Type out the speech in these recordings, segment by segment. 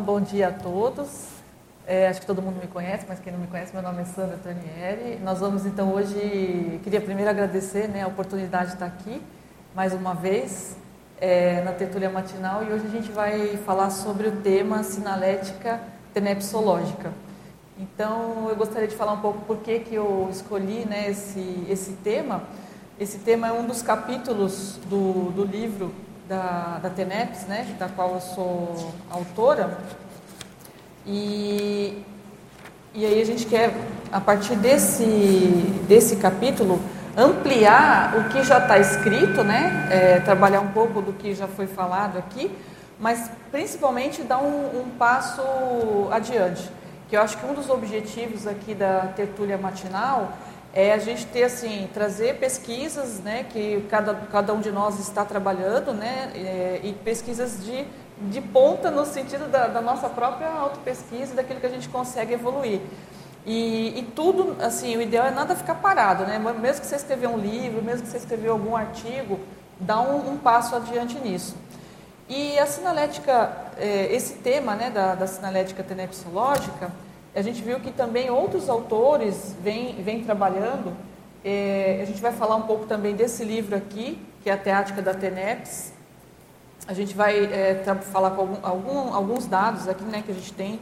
bom dia a todos. É, acho que todo mundo me conhece, mas quem não me conhece, meu nome é Sandra Tanieri. Nós vamos então hoje, queria primeiro agradecer né, a oportunidade de estar aqui mais uma vez é, na tertúlia matinal e hoje a gente vai falar sobre o tema sinalética tenepsológica. Então eu gostaria de falar um pouco por que, que eu escolhi né, esse, esse tema. Esse tema é um dos capítulos do, do livro da, da TENEPS, né, da qual eu sou autora. E, e aí a gente quer, a partir desse, desse capítulo, ampliar o que já está escrito, né, é, trabalhar um pouco do que já foi falado aqui, mas principalmente dar um, um passo adiante. Que eu acho que um dos objetivos aqui da tertúlia matinal é a gente ter assim trazer pesquisas né que cada, cada um de nós está trabalhando né é, e pesquisas de, de ponta no sentido da, da nossa própria autopesquisa e daquilo que a gente consegue evoluir. E, e, tudo assim o ideal é nada ficar parado né mesmo que você escrever um livro mesmo que você escrever algum artigo dá um, um passo adiante nisso. E a sinalética é, esse tema né da, da sinalética tenepsológica a gente viu que também outros autores vêm, trabalhando. É, a gente vai falar um pouco também desse livro aqui, que é a Teática da TENEPS. A gente vai é, falar com algum, algum, alguns dados aqui né, que a gente tem,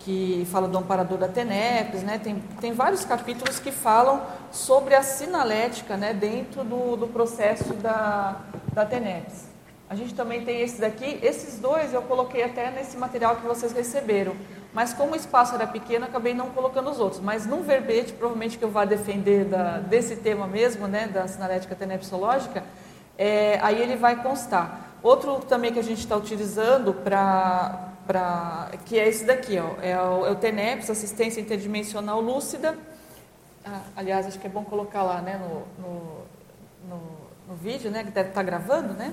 que fala do amparador da TENEPS. Né, tem, tem vários capítulos que falam sobre a sinalética né, dentro do, do processo da, da TENEPS. A gente também tem esse daqui. Esses dois eu coloquei até nesse material que vocês receberam mas como o espaço era pequeno, acabei não colocando os outros. Mas num verbete, provavelmente que eu vá defender da, desse tema mesmo, né, da sinalética tenepsológica, é, aí ele vai constar. Outro também que a gente está utilizando para que é esse daqui, ó, é o, é o TENEPS, Assistência Interdimensional Lúcida. Ah, aliás, acho que é bom colocar lá né, no, no, no, no vídeo, né, que deve estar tá gravando, né?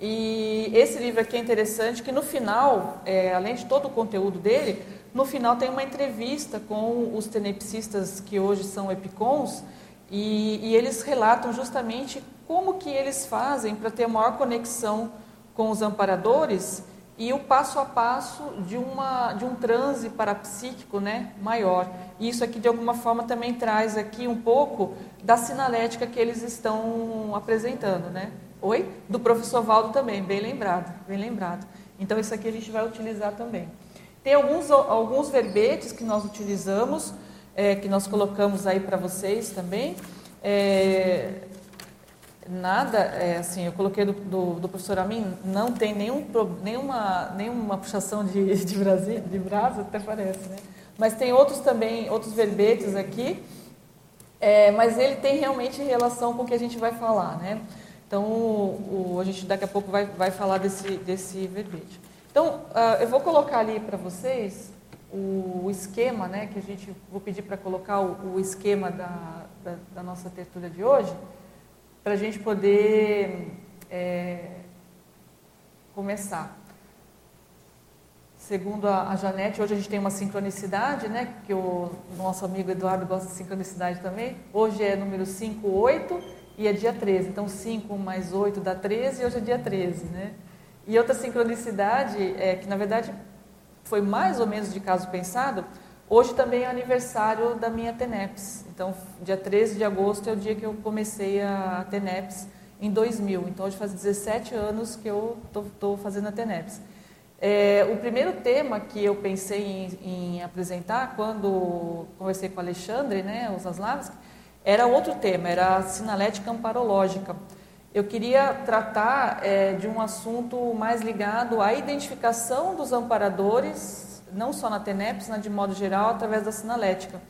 E esse livro aqui é interessante, que no final, é, além de todo o conteúdo dele, no final tem uma entrevista com os tenepsistas que hoje são epicons, e, e eles relatam justamente como que eles fazem para ter maior conexão com os amparadores e o passo a passo de, uma, de um transe parapsíquico né, maior. E isso aqui, de alguma forma, também traz aqui um pouco da sinalética que eles estão apresentando, né? Oi? Do professor Valdo também, bem lembrado, bem lembrado. Então, isso aqui a gente vai utilizar também. Tem alguns, alguns verbetes que nós utilizamos, é, que nós colocamos aí para vocês também. É, nada, é, assim, eu coloquei do, do, do, professor Amin, não tem nenhum, nenhuma, nenhuma puxação de, de, Brasil, de brasa, até parece, né? Mas tem outros também, outros verbetes aqui, é, mas ele tem realmente relação com o que a gente vai falar, né? Então, o, o, a gente daqui a pouco vai, vai falar desse, desse verbete. Então, uh, eu vou colocar ali para vocês o, o, esquema, né, que a gente, vou pedir para colocar o, o esquema da, da, da, nossa tertúlia de hoje, para a gente poder é, começar. Segundo a, a, Janete, hoje a gente tem uma sincronicidade, né, que o nosso amigo Eduardo gosta de sincronicidade também. Hoje é número 58 e é dia 13. Então, 5 mais 8 dá 13 e hoje é dia 13, né? E outra sincronicidade, é que na verdade foi mais ou menos de caso pensado, hoje também é aniversário da minha TENEPS. Então, dia 13 de agosto é o dia que eu comecei a TENEPS em 2000. Então, hoje faz 17 anos que eu estou fazendo a TENEPS. É, o primeiro tema que eu pensei em, em, apresentar quando conversei com o Alexandre, né, os Aslavski, era outro tema, era a sinalética amparológica. Eu queria tratar é, de um assunto mais ligado à identificação dos amparadores, não só na TENEPS, mas de modo geral, através da sinalética.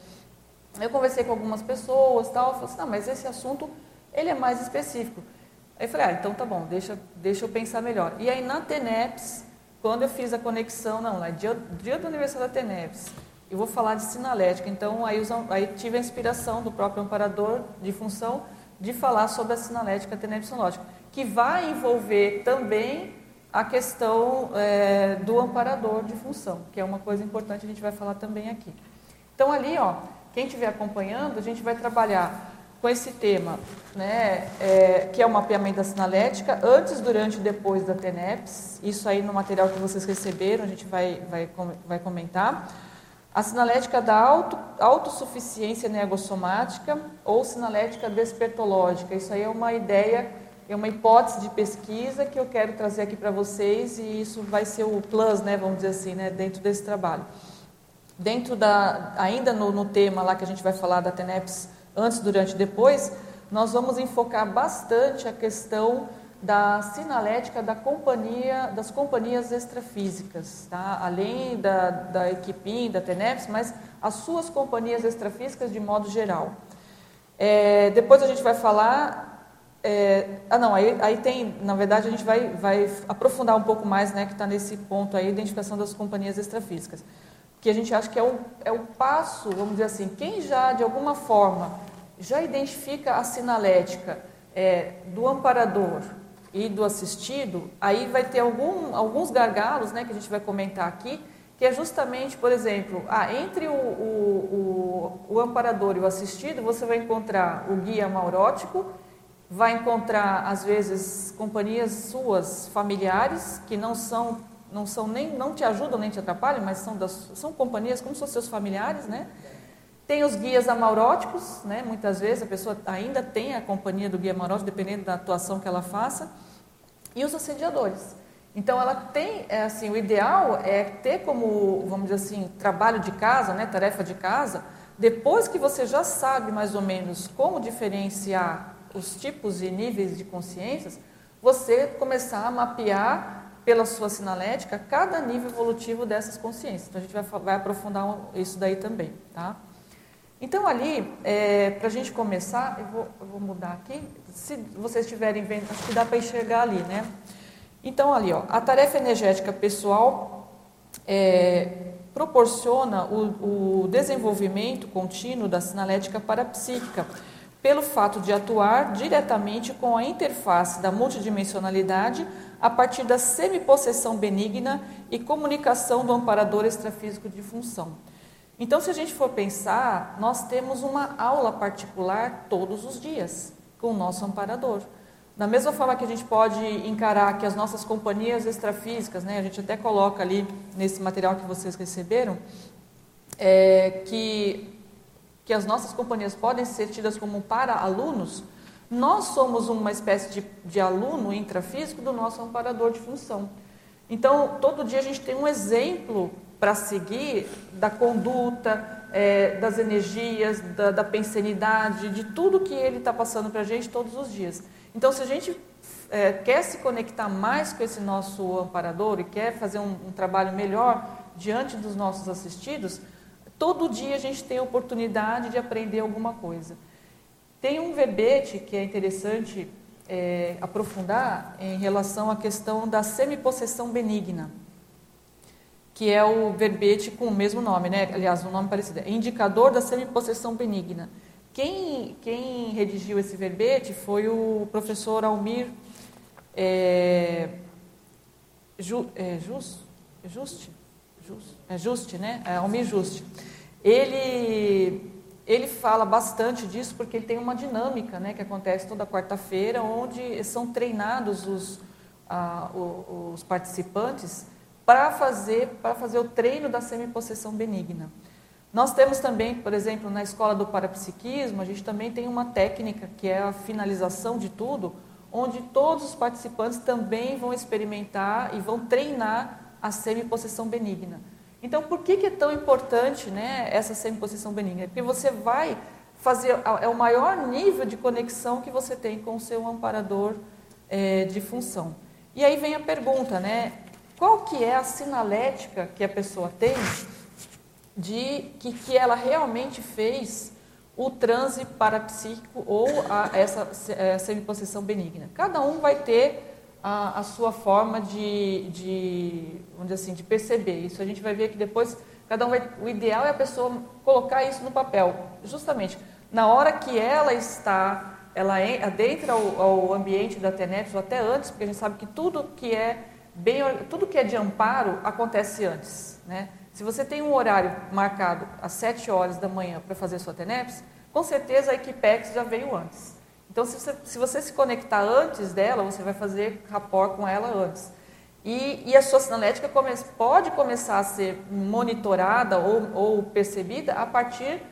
Eu conversei com algumas pessoas, tal, falei assim, não, mas esse assunto ele é mais específico. Aí falei, ah, então tá bom, deixa, deixa eu pensar melhor. E aí na TENEPS, quando eu fiz a conexão, não, lá, dia, dia do aniversário da TENEPS, eu vou falar de sinalética. Então, aí, aí tive a inspiração do próprio amparador de função de falar sobre a sinalética tenepsinológica, que vai envolver também a questão é, do amparador de função, que é uma coisa importante, a gente vai falar também aqui. Então, ali, ó, quem estiver acompanhando, a gente vai trabalhar com esse tema, né, é, que é o mapeamento da sinalética, antes, durante e depois da TENEPS. Isso aí no material que vocês receberam, a gente vai, vai, vai comentar. A sinalética da auto, autossuficiência negossomática ou sinalética despertológica. Isso aí é uma ideia, é uma hipótese de pesquisa que eu quero trazer aqui para vocês e isso vai ser o plus, né, vamos dizer assim, né, dentro desse trabalho. Dentro da, ainda no, no tema lá que a gente vai falar da TENEPS antes, durante e depois, nós vamos enfocar bastante a questão da sinalética da companhia, das companhias extrafísicas, tá? além da, da Equipim, da Teneps, mas as suas companhias extrafísicas de modo geral. É, depois a gente vai falar. É, ah, não, aí, aí, tem, na verdade, a gente vai, vai aprofundar um pouco mais, né, que está nesse ponto aí, identificação das companhias extrafísicas. Que a gente acha que é o, é o passo, vamos dizer assim, quem já, de alguma forma, já identifica a sinalética é, do amparador e do assistido, aí vai ter algum, alguns gargalos né, que a gente vai comentar aqui, que é justamente, por exemplo, ah, entre o, o, o, o amparador e o assistido, você vai encontrar o guia maurótico, vai encontrar, às vezes, companhias suas familiares, que não são, não são nem, não te ajudam nem te atrapalham, mas são, das, são companhias como fossem seus familiares, né? Tem os guias amauróticos, né? muitas vezes a pessoa ainda tem a companhia do guia amaurótico, dependendo da atuação que ela faça, e os assediadores. Então, ela tem, é, assim, o ideal é ter como, vamos dizer assim, trabalho de casa, né? tarefa de casa, depois que você já sabe mais ou menos como diferenciar os tipos e níveis de consciências, você começar a mapear pela sua sinalética cada nível evolutivo dessas consciências. Então, a gente vai, vai aprofundar isso daí também, tá? Então, ali, é, para a gente começar, eu vou, eu vou, mudar aqui. Se vocês estiverem vendo, acho que dá para enxergar ali, né? Então, ali, ó, a tarefa energética pessoal é, proporciona o, o, desenvolvimento contínuo da sinalética parapsíquica, pelo fato de atuar diretamente com a interface da multidimensionalidade a partir da semipossessão benigna e comunicação do amparador extrafísico de função. Então, se a gente for pensar, nós temos uma aula particular todos os dias com o nosso amparador. Da mesma forma que a gente pode encarar que as nossas companhias extrafísicas, né, a gente até coloca ali nesse material que vocês receberam, é, que, que as nossas companhias podem ser tidas como para-alunos, nós somos uma espécie de, de aluno intrafísico do nosso amparador de função. Então, todo dia a gente tem um exemplo para seguir da conduta, é, das energias, da, da pensenidade, de tudo que ele está passando para a gente todos os dias. Então, se a gente é, quer se conectar mais com esse nosso amparador e quer fazer um, um trabalho melhor diante dos nossos assistidos, todo dia a gente tem a oportunidade de aprender alguma coisa. Tem um verbete que é interessante é, aprofundar em relação à questão da semipossessão benigna que é o verbete com o mesmo nome, né? aliás, um nome parecido, é indicador da semipossessão benigna. Quem, quem redigiu esse verbete foi o professor Almir é, Ju, é, Just, Just, Just, é Juste, né? É Almir Juste. Ele, ele fala bastante disso porque ele tem uma dinâmica né, que acontece toda quarta-feira, onde são treinados os, ah, os participantes para fazer, para fazer o treino da semipossessão benigna. Nós temos também, por exemplo, na escola do parapsiquismo, a gente também tem uma técnica que é a finalização de tudo, onde todos os participantes também vão experimentar e vão treinar a semipossessão benigna. Então, por que, que é tão importante né, essa semipossessão benigna? Porque você vai fazer, é o maior nível de conexão que você tem com o seu amparador é, de função. E aí vem a pergunta, né? Qual que é a sinalética que a pessoa tem de que, que ela realmente fez o transe parapsíquico ou a, essa a semipossessão benigna? Cada um vai ter a, a sua forma de, de, vamos assim, de perceber. Isso a gente vai ver que depois cada um vai, o ideal é a pessoa colocar isso no papel, justamente na hora que ela está, ela adentra ao, ao ambiente da TENEPS ou até antes, porque a gente sabe que tudo que é bem, tudo que é de amparo acontece antes. Né? Se você tem um horário marcado às 7 horas da manhã para fazer sua TENEPS, com certeza a Equipex já veio antes. Então, se você, se você se conectar antes dela, você vai fazer rapport com ela antes. E, e a sua sinalética come, pode começar a ser monitorada ou, ou, percebida a partir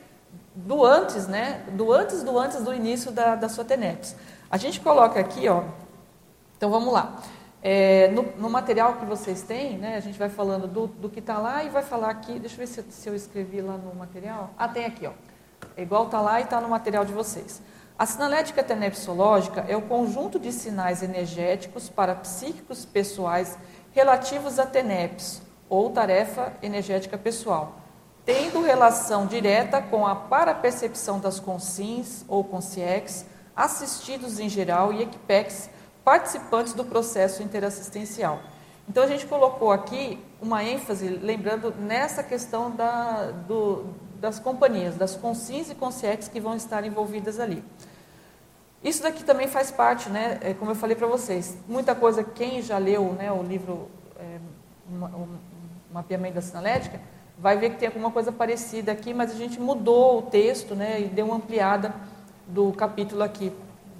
do antes, né? Do antes do antes do início da, da sua TENEPS. A gente coloca aqui, ó. Então vamos lá. É, no, no, material que vocês têm, né, a gente vai falando do, do que está lá e vai falar aqui. Deixa eu ver se, se, eu escrevi lá no material. Ah, tem aqui, ó. É igual está lá e está no material de vocês. A sinalética tenepsológica é o conjunto de sinais energéticos parapsíquicos pessoais relativos a TENEPS, ou tarefa energética pessoal, tendo relação direta com a parapercepção das consins ou consciex, assistidos em geral e equipex participantes do processo interassistencial. Então a gente colocou aqui uma ênfase, lembrando nessa questão da, do, das companhias, das consins e consciex que vão estar envolvidas ali. Isso daqui também faz parte, né, é, como eu falei para vocês, muita coisa, quem já leu né, o livro é, o Mapeamento da Sinalética, vai ver que tem alguma coisa parecida aqui, mas a gente mudou o texto né, e deu uma ampliada do capítulo aqui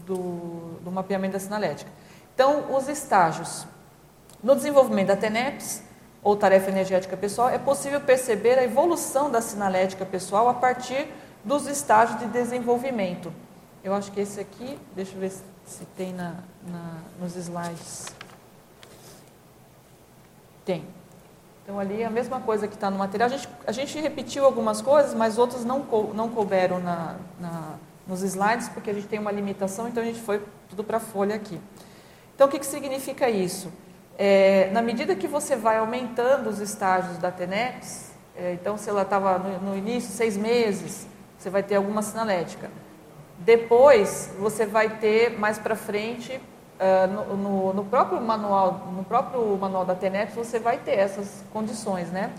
do, do mapeamento da sinalética. Então, os estágios. No desenvolvimento da TENEPS, ou tarefa energética pessoal, é possível perceber a evolução da sinalética pessoal a partir dos estágios de desenvolvimento. Eu acho que esse aqui, deixa eu ver se tem na, na, nos slides. Tem. Então, ali é a mesma coisa que está no material. A gente, a gente repetiu algumas coisas, mas outras não, não couberam na, na, nos slides, porque a gente tem uma limitação, então a gente foi tudo para a folha aqui. Então, o que, que significa isso? É, na medida que você vai aumentando os estágios da TENEPS, é, então se ela estava no, no, início, seis meses, você vai ter alguma sinalética. Depois, você vai ter mais para frente, uh, no, no, no, próprio manual, no próprio manual da TENEPS, você vai ter essas condições, né?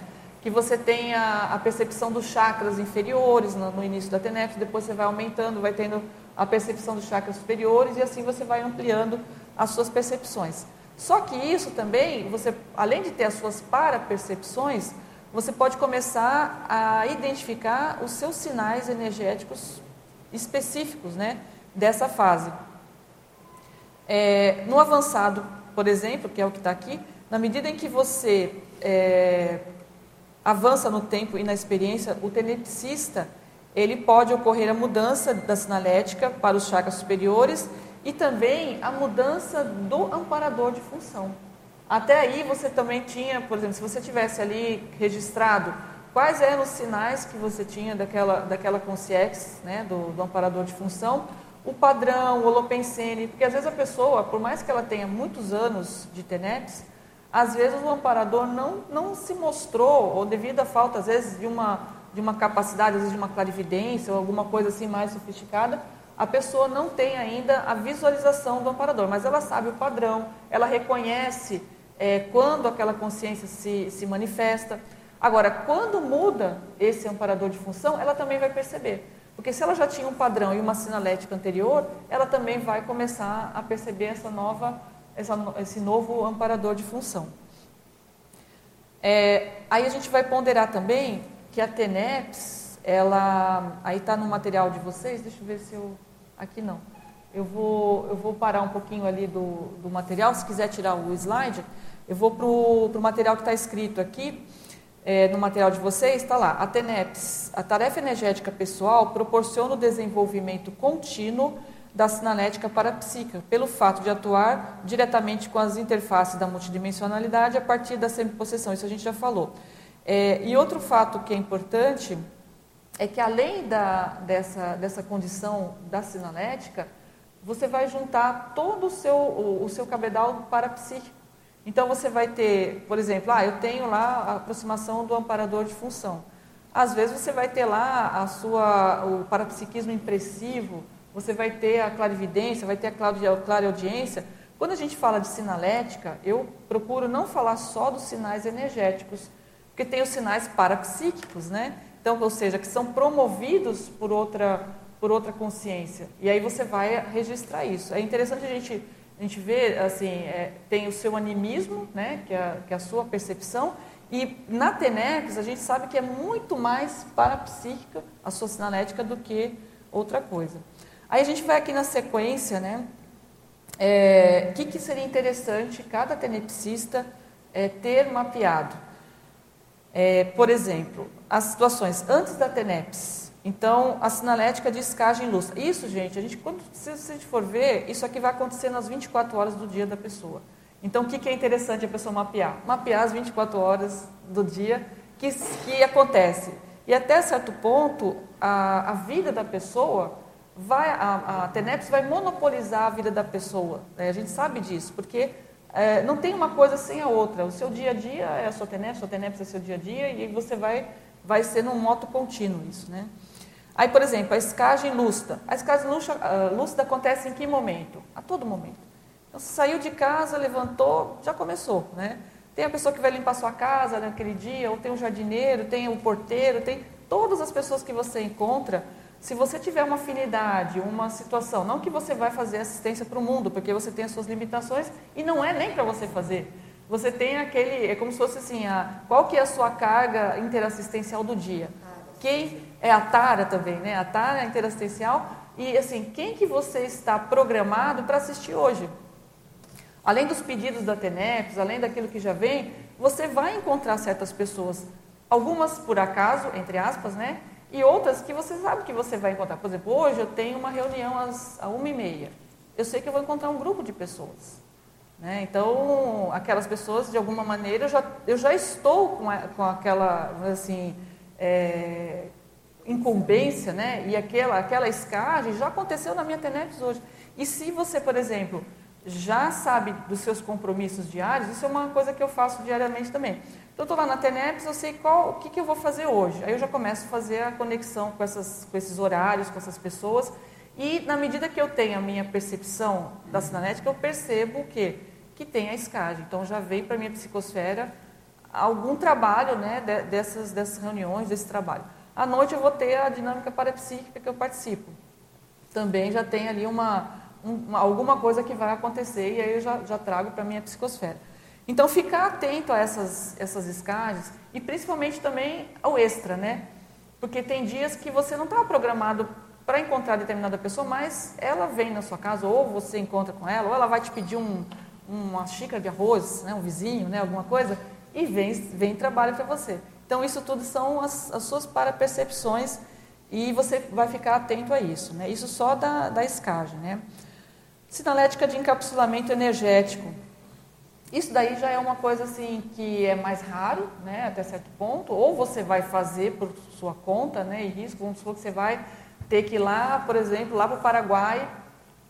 Que você tenha a percepção dos chakras inferiores no, no início da TENEPS, depois você vai aumentando, vai tendo a percepção dos chakras superiores e assim você vai ampliando as suas percepções. Só que isso também, você, além de ter as suas para-percepções, você pode começar a identificar os seus sinais energéticos específicos né, dessa fase. É, no avançado, por exemplo, que é o que está aqui, na medida em que você é, avança no tempo e na experiência, o tenepsista, ele pode ocorrer a mudança da sinalética para os chakras superiores e também a mudança do amparador de função. Até aí você também tinha, por exemplo, se você tivesse ali registrado quais eram os sinais que você tinha daquela, daquela consciex, né, do, do amparador de função, o padrão, o holopensene, porque às vezes a pessoa, por mais que ela tenha muitos anos de TENEPS, às vezes o amparador não, não se mostrou, ou devido à falta, às vezes, de uma, de uma capacidade, às vezes de uma clarividência, ou alguma coisa assim mais sofisticada, a pessoa não tem ainda a visualização do amparador, mas ela sabe o padrão, ela reconhece é, quando aquela consciência se, se manifesta. Agora, quando muda esse amparador de função, ela também vai perceber. Porque se ela já tinha um padrão e uma sinalética anterior, ela também vai começar a perceber essa nova, essa, esse novo amparador de função. É, aí a gente vai ponderar também que a TENEPS, ela, aí está no material de vocês, deixa eu ver se eu Aqui não. Eu vou, eu vou parar um pouquinho ali do, do material, se quiser tirar o slide, eu vou para o material que está escrito aqui, é, no material de vocês, está lá, a TENEPS, a tarefa energética pessoal proporciona o desenvolvimento contínuo da sinalética parapsíquica, pelo fato de atuar diretamente com as interfaces da multidimensionalidade a partir da semipossessão, isso a gente já falou. É, e outro fato que é importante é que além da, dessa, dessa condição da sinalética, você vai juntar todo o seu, o, o seu cabedal parapsíquico. Então você vai ter, por exemplo, ah, eu tenho lá a aproximação do amparador de função. Às vezes você vai ter lá a sua, o parapsiquismo impressivo, você vai ter a clarividência, vai ter a clareaudiência. Quando a gente fala de sinalética, eu procuro não falar só dos sinais energéticos, porque tem os sinais parapsíquicos, né? Então, ou seja, que são promovidos por outra, por outra consciência. E aí você vai registrar isso. É interessante a gente, a gente ver, assim, é, tem o seu animismo, né, que é, que é a sua percepção, e na TENEPS a gente sabe que é muito mais parapsíquica a sua sinalética do que outra coisa. Aí a gente vai aqui na sequência, né? O é, que, que seria interessante cada tenepsista é, ter mapeado? É, por exemplo, as situações antes da TENEPS. Então, a sinalética de escagem luz. Isso, gente, a gente, quando, se, se a gente for ver, isso aqui vai acontecer nas 24 horas do dia da pessoa. Então, o que, que é interessante a pessoa mapear? Mapear as 24 horas do dia que, que acontece. E até certo ponto, a, a vida da pessoa vai, a, a TENEPS vai monopolizar a vida da pessoa. Né? A gente sabe disso, porque é, não tem uma coisa sem a outra. O seu dia a dia é a sua TENEPS, a sua TENEPS é seu dia a dia, e você vai, vai ser num moto contínuo isso, né? Aí, por exemplo, a escagem lúcida. A escagem lúcida acontece em que momento? A todo momento. Então, você saiu de casa, levantou, já começou, né? Tem a pessoa que vai limpar sua casa naquele dia, ou tem o jardineiro, tem o porteiro, tem todas as pessoas que você encontra se você tiver uma afinidade, uma situação, não que você vai fazer assistência para o mundo, porque você tem as suas limitações e não é nem para você fazer. Você tem aquele, é como se fosse assim, a, qual que é a sua carga interassistencial do dia? Quem é a tara também, né? A tara interassistencial e assim, quem que você está programado para assistir hoje? Além dos pedidos da TENEPS, além daquilo que já vem, você vai encontrar certas pessoas, algumas por acaso, entre aspas, né? E outras que você sabe que você vai encontrar. Por exemplo, hoje eu tenho uma reunião às uma e meia. Eu sei que eu vou encontrar um grupo de pessoas. Né? Então, aquelas pessoas, de alguma maneira, eu já, eu já estou com, a, com aquela assim, é, incumbência, né? e aquela, aquela escagem já aconteceu na minha TENEPS hoje. E se você, por exemplo, já sabe dos seus compromissos diários, isso é uma coisa que eu faço diariamente também. Então, estou lá na TENEPS, eu sei qual, o que, que eu vou fazer hoje. Aí eu já começo a fazer a conexão com, essas, com esses horários, com essas pessoas. E na medida que eu tenho a minha percepção da sinalética, eu percebo que que tem a escagem. Então já veio para a minha psicosfera algum trabalho né, dessas, dessas reuniões, desse trabalho. À noite eu vou ter a dinâmica parapsíquica que eu participo. Também já tem ali uma, uma alguma coisa que vai acontecer e aí eu já, já trago para a minha psicosfera. Então, ficar atento a essas, essas escagens e principalmente também ao extra, né? Porque tem dias que você não está programado para encontrar determinada pessoa, mas ela vem na sua casa, ou você encontra com ela, ou ela vai te pedir um, uma xícara de arroz, né, um vizinho, né, alguma coisa, e vem, vem trabalho para você. Então, isso tudo são as, as suas parapercepções e você vai ficar atento a isso. Né? Isso só da, da escagem. Né? Sinalética de encapsulamento energético. Isso daí já é uma coisa assim que é mais raro, né, até certo ponto, ou você vai fazer por sua conta, né, e risco, vamos supor que você vai ter que ir lá, por exemplo, lá para o Paraguai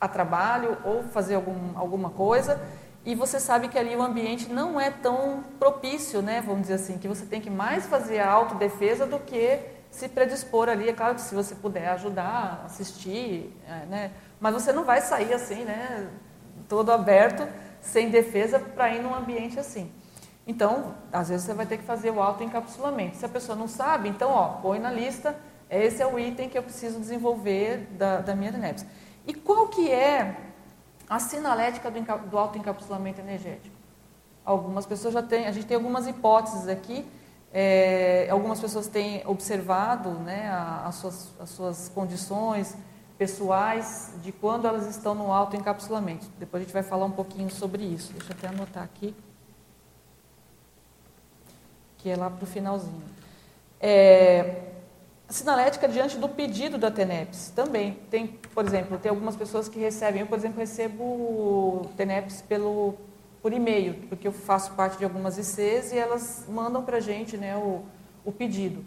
a trabalho ou fazer algum, alguma coisa, e você sabe que ali o ambiente não é tão propício, né, vamos dizer assim, que você tem que mais fazer a autodefesa do que se predispor ali, é claro que se você puder ajudar, assistir, é, né, mas você não vai sair assim, né, todo aberto, sem defesa para ir num ambiente assim. Então, às vezes você vai ter que fazer o autoencapsulamento. Se a pessoa não sabe, então, ó, põe na lista, esse é o item que eu preciso desenvolver da, da minha DNEPS. E qual que é a sinalética do, do autoencapsulamento energético? Algumas pessoas já têm, a gente tem algumas hipóteses aqui, é, algumas pessoas têm observado né, as, suas, as suas condições, pessoais de quando elas estão no autoencapsulamento. Depois a gente vai falar um pouquinho sobre isso. Deixa eu até anotar aqui. Que é lá para o finalzinho. É, sinalética diante do pedido da TENEPS também. Tem, por exemplo, tem algumas pessoas que recebem, eu, por exemplo, recebo TENEPS pelo, por e-mail, porque eu faço parte de algumas ICs e elas mandam para a gente né, o, o pedido.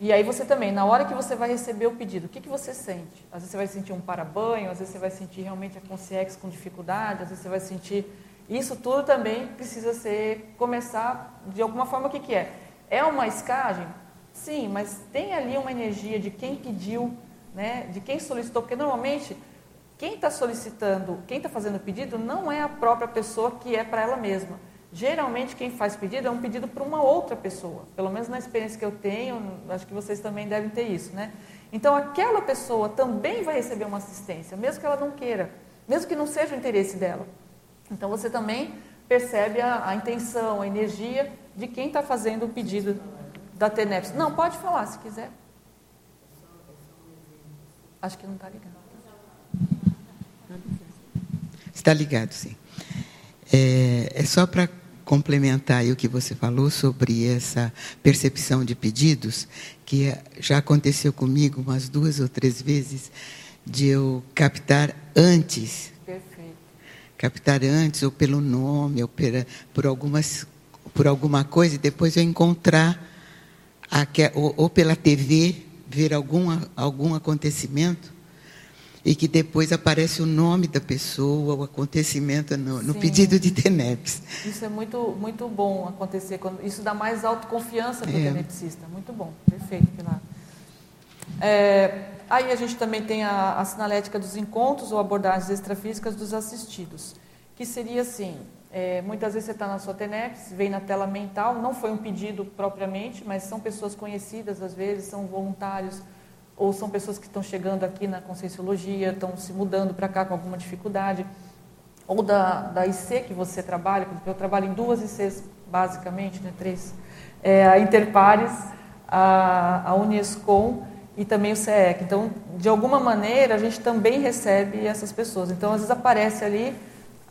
E aí você também, na hora que você vai receber o pedido, o que, que você sente? Às vezes você vai sentir um para-banho, às vezes você vai sentir realmente a consciência com dificuldade, às vezes você vai sentir... Isso tudo também precisa ser, começar de alguma forma, o que, que é? É uma escagem? Sim, mas tem ali uma energia de quem pediu, né, de quem solicitou, porque normalmente quem está solicitando, quem está fazendo o pedido não é a própria pessoa que é para ela mesma Geralmente quem faz pedido é um pedido para uma outra pessoa. Pelo menos na experiência que eu tenho, acho que vocês também devem ter isso, né? Então aquela pessoa também vai receber uma assistência, mesmo que ela não queira, mesmo que não seja o interesse dela. Então você também percebe a, a intenção, a energia de quem está fazendo o pedido da TENEPS. Não, pode falar se quiser. Acho que não está ligado. Está ligado, sim. É, é só para complementar o que você falou sobre essa percepção de pedidos, que já aconteceu comigo umas duas ou três vezes, de eu captar antes. Perfeito. Captar antes, ou pelo nome, ou pela, por, algumas, por alguma coisa, e depois eu encontrar, ou, ou pela TV, ver algum, algum acontecimento e que depois aparece o nome da pessoa, o acontecimento no, no pedido de TENEPS. Isso é muito, muito bom acontecer. Quando, isso dá mais autoconfiança para o é. tenepsista. Muito bom, perfeito, Pilar. É, aí a gente também tem a, a sinalética dos encontros ou abordagens extrafísicas dos assistidos, que seria assim, é, muitas vezes você está na sua TENEPS, vem na tela mental, não foi um pedido propriamente, mas são pessoas conhecidas às vezes, são voluntários, ou são pessoas que estão chegando aqui na Conscienciologia, estão se mudando para cá com alguma dificuldade, ou da, da IC que você trabalha, eu trabalho em duas ICs basicamente, né, três, é, a Interpares, a, a Unescom e também o CEEC. Então, de alguma maneira, a gente também recebe essas pessoas. Então, às vezes aparece ali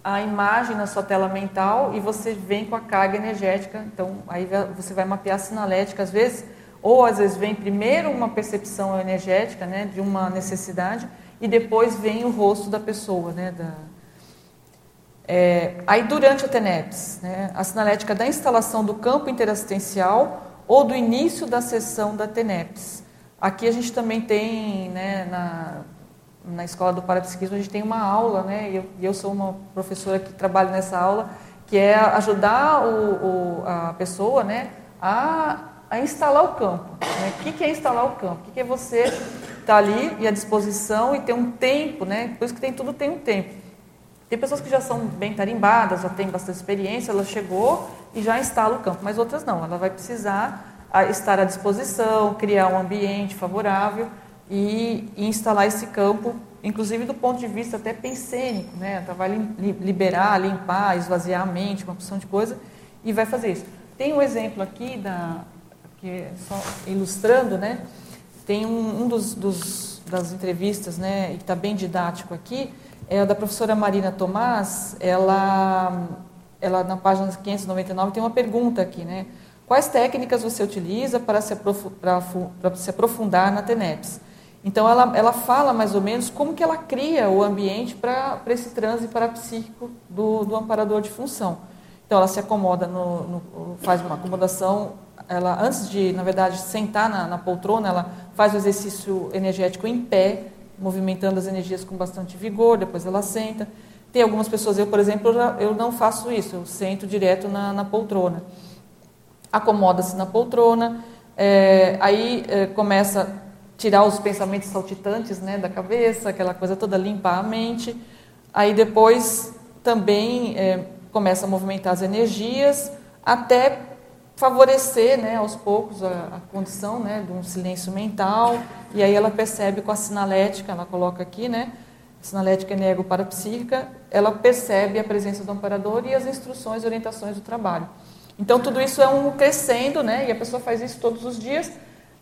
a imagem na sua tela mental e você vem com a carga energética. Então, aí você vai mapear a sinalética, às vezes ou às vezes vem primeiro uma percepção energética, né, de uma necessidade, e depois vem o rosto da pessoa, né, da... É, aí durante a TENEPS, né, a sinalética da instalação do campo interassistencial ou do início da sessão da TENEPS. Aqui a gente também tem, né, na, na escola do parapsiquismo, a gente tem uma aula, né, e eu, eu sou uma professora que trabalha nessa aula, que é ajudar o, o, a pessoa, né, a a instalar o campo. Né? O que é instalar o campo? O que é você estar tá ali e à disposição e ter um tempo, né? Por isso que tem tudo tem um tempo. Tem pessoas que já são bem tarimbadas, já têm bastante experiência, ela chegou e já instala o campo, mas outras não. Ela vai precisar estar à disposição, criar um ambiente favorável e, e instalar esse campo, inclusive do ponto de vista até pensênico, né? Ela vai liberar, limpar, esvaziar a mente, uma opção de coisa e vai fazer isso. Tem um exemplo aqui da, que só ilustrando, né? Tem um, um dos, dos, das entrevistas, né, e que está bem didático aqui, é da professora Marina Tomás. Ela, ela na página 599 tem uma pergunta aqui, né? Quais técnicas você utiliza para se, para se aprofundar na TENEPS? Então, ela, ela fala mais ou menos como que ela cria o ambiente para esse transe parapsíquico do, do amparador de função. Então, ela se acomoda, no, no, faz uma acomodação ela antes de, na verdade, sentar na, na, poltrona, ela faz o exercício energético em pé, movimentando as energias com bastante vigor, depois ela senta. Tem algumas pessoas, eu, por exemplo, eu, não faço isso, eu sento direto na, na poltrona. Acomoda-se na poltrona, é, aí é, começa a tirar os pensamentos saltitantes né, da cabeça, aquela coisa toda, limpar a mente. Aí depois também é, começa a movimentar as energias, até favorecer né, aos poucos a, a, condição né, de um silêncio mental, e aí ela percebe com a sinalética, ela coloca aqui, né, sinalética nego parapsíquica, ela percebe a presença do amparador e as instruções e orientações do trabalho. Então tudo isso é um crescendo, né, e a pessoa faz isso todos os dias,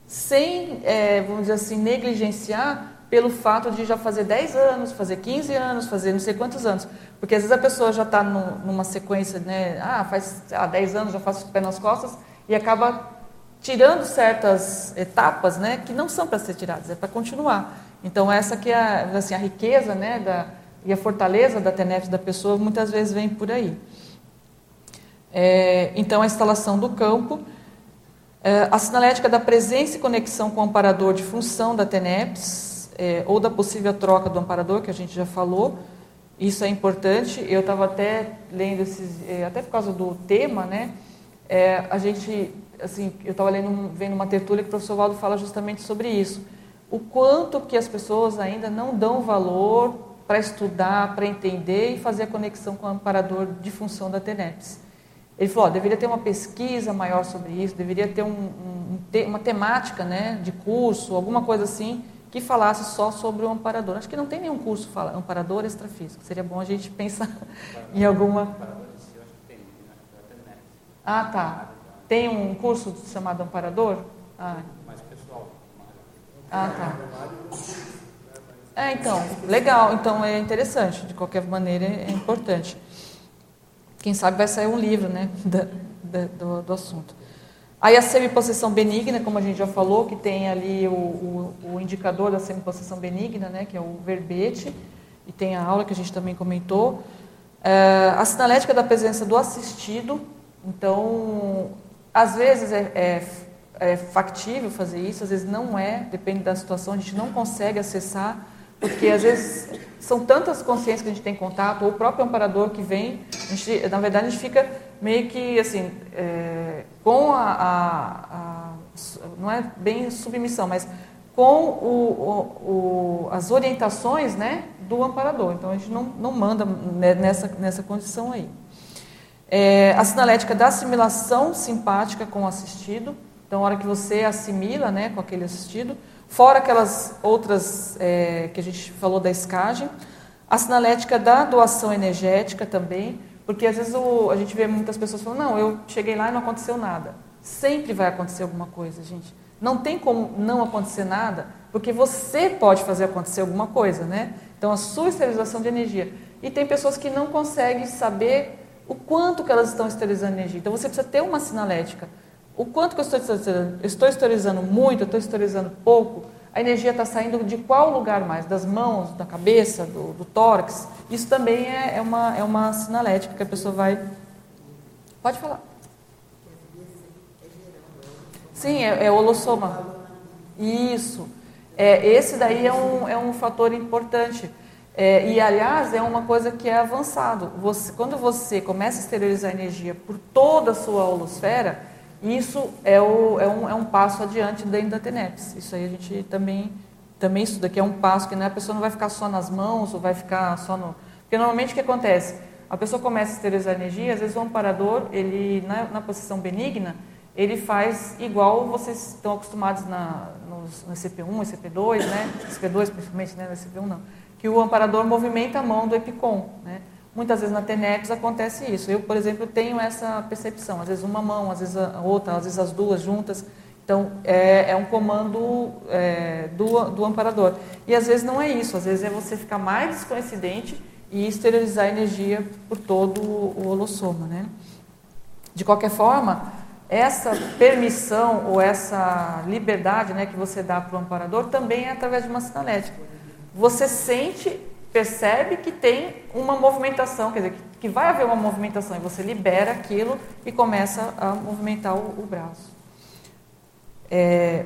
sem, é, vamos dizer assim, negligenciar pelo fato de já fazer 10 anos, fazer 15 anos, fazer não sei quantos anos. Porque às vezes a pessoa já está numa sequência, né? Ah, faz ah, 10 anos já faço pé nas costas e acaba tirando certas etapas, né? Que não são para ser tiradas, é para continuar. Então essa que é assim, a riqueza, né? Da, e a fortaleza da TENEF da pessoa muitas vezes vem por aí. É, então a instalação do campo, é, a sinalética da presença e conexão com o amparador de função da TENEPS, é, ou da possível troca do amparador, que a gente já falou, isso é importante. Eu estava até lendo esses, é, até por causa do tema, né? É, a gente, assim, eu estava vendo uma tertúlia que o professor Valdo fala justamente sobre isso. O quanto que as pessoas ainda não dão valor para estudar, para entender e fazer a conexão com o amparador de função da TENEPS. Ele falou, ó, deveria ter uma pesquisa maior sobre isso, deveria ter um, um, uma temática né, de curso, alguma coisa assim, que falasse só sobre o amparador. Acho que não tem nenhum curso fala amparador extrafísico. Seria bom a gente pensar em alguma. Ah, tá. Tem um curso chamado amparador? Ah. Mais pessoal. Ah, tá. É, então, legal. Então é interessante. De qualquer maneira, é importante. Quem sabe vai sair um livro, né, da, do, do, assunto. Aí a semipossessão benigna, como a gente já falou, que tem ali o, o, o indicador da semipossessão benigna, né, que é o verbete, e tem a aula que a gente também comentou. É, a sinalética da presença do assistido, então, às vezes é, é, é factível fazer isso, às vezes não é, depende da situação, a gente não consegue acessar, porque às vezes são tantas consciências que a gente tem contato, ou o próprio amparador que vem, gente, na verdade a gente fica meio que assim, é, com a, a, a, não é bem submissão, mas com o, o, o, as orientações né, do amparador. Então a gente não, não manda nessa, nessa condição aí. É, a sinalética da assimilação simpática com o assistido. Então, a hora que você assimila né, com aquele assistido, fora aquelas outras é, que a gente falou da escagem. A sinalética da doação energética também, porque às vezes o, a gente vê muitas pessoas falando, não, eu cheguei lá e não aconteceu nada. Sempre vai acontecer alguma coisa, gente. Não tem como não acontecer nada, porque você pode fazer acontecer alguma coisa, né? Então, a sua esterilização de energia. E tem pessoas que não conseguem saber o quanto que elas estão esterilizando energia. Então, você precisa ter uma sinalética. O quanto que eu estou esterilizando? Eu estou esterilizando muito, eu estou esterilizando pouco? A energia está saindo de qual lugar mais? Das mãos, da cabeça, do, do tórax? Isso também é, é, uma, é uma sinalética que a pessoa vai... Pode falar. Sim, é, é holossoma. Isso. É, esse daí é um, é um fator importante. É, e, aliás, é uma coisa que é avançado. Você, quando você começa a esterilizar energia por toda a sua holosfera, isso é, o, é, um, é um passo adiante dentro da TENEPS. Isso aí a gente também, também estuda, que é um passo que né, a pessoa não vai ficar só nas mãos ou vai ficar só no... Porque normalmente o que acontece? A pessoa começa a esterilizar energia, às vezes o amparador, ele, na, na posição benigna, ele faz igual vocês estão acostumados na, nos, no CP1, CP2, né? CP2 principalmente, né? No CP1 não. Que o amparador movimenta a mão do EPICOM, né? Muitas vezes na TENEPS acontece isso. Eu, por exemplo, tenho essa percepção. Às vezes uma mão, às vezes a outra, às vezes as duas juntas. Então, é, é um comando é, do, do amparador. E às vezes não é isso. Às vezes é você ficar mais descoincidente e esterilizar a energia por todo o holossoma. Né? De qualquer forma, essa permissão ou essa liberdade né, que você dá para o amparador também é através de uma sinalética. Você sente percebe que tem uma movimentação, quer dizer, que vai haver uma movimentação e você libera aquilo e começa a movimentar o, o braço. É,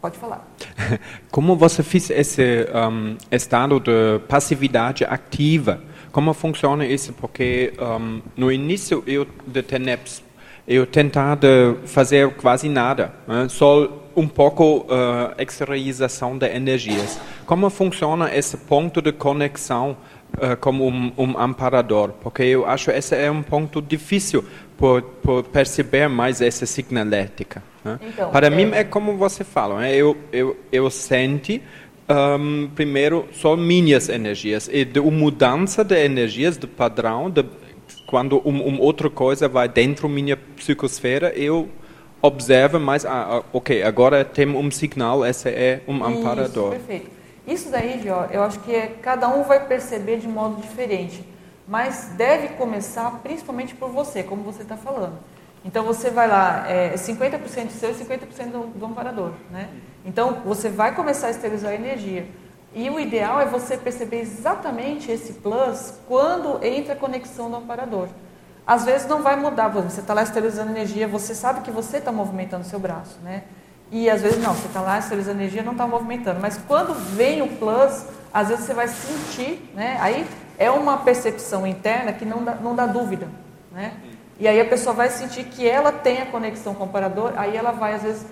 pode falar. Como você fez esse um, estado de passividade ativa? Como funciona isso? Porque um, no início eu de TENEPS eu tentava fazer quase nada, né? só um pouco uh, exteriorização de energias. Como funciona esse ponto de conexão uh, como um, um, amparador? Porque eu acho que esse é um ponto difícil por, por perceber mais essa signalética. Né? Então, Para é... mim é como você fala, né? eu, eu, eu senti um, primeiro só minhas energias e de mudança de energias, de padrão, de quando um, um outra coisa vai dentro da minha psicosfera, eu observo mais, ah, ah, ok, agora tem um sinal, esse é um amparador. Isso, perfeito. Isso daí, Jó, eu acho que é, cada um vai perceber de modo diferente, mas deve começar principalmente por você, como você está falando. Então você vai lá, é 50% seu e 50% do, do amparador, né? Então você vai começar a esterilizar a energia. E o ideal é você perceber exatamente esse plus quando entra a conexão do amparador. Às vezes não vai mudar, você está lá esterilizando energia, você sabe que você está movimentando seu braço, né? E às vezes não, você está lá esterilizando energia não está movimentando. Mas quando vem o plus, às vezes você vai sentir, né? Aí é uma percepção interna que não dá, não dá dúvida, né? E aí a pessoa vai sentir que ela tem a conexão com o amparador, aí ela vai às vezes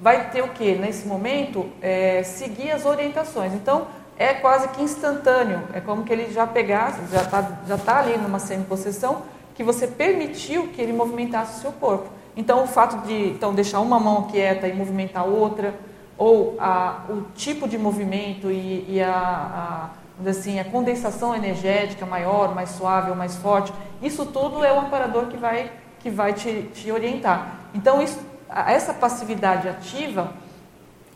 vai ter o que nesse momento? É, seguir as orientações. Então, é quase que instantâneo. É como que ele já pegasse, já está já tá ali numa semi-possessão, que você permitiu que ele movimentasse o seu corpo. Então, o fato de então, deixar uma mão quieta e movimentar outra, ou a, o tipo de movimento e, e a, a, assim, a condensação energética maior, mais suave ou mais forte, isso tudo é o amparador que vai, que vai te, te orientar. Então, isso essa passividade ativa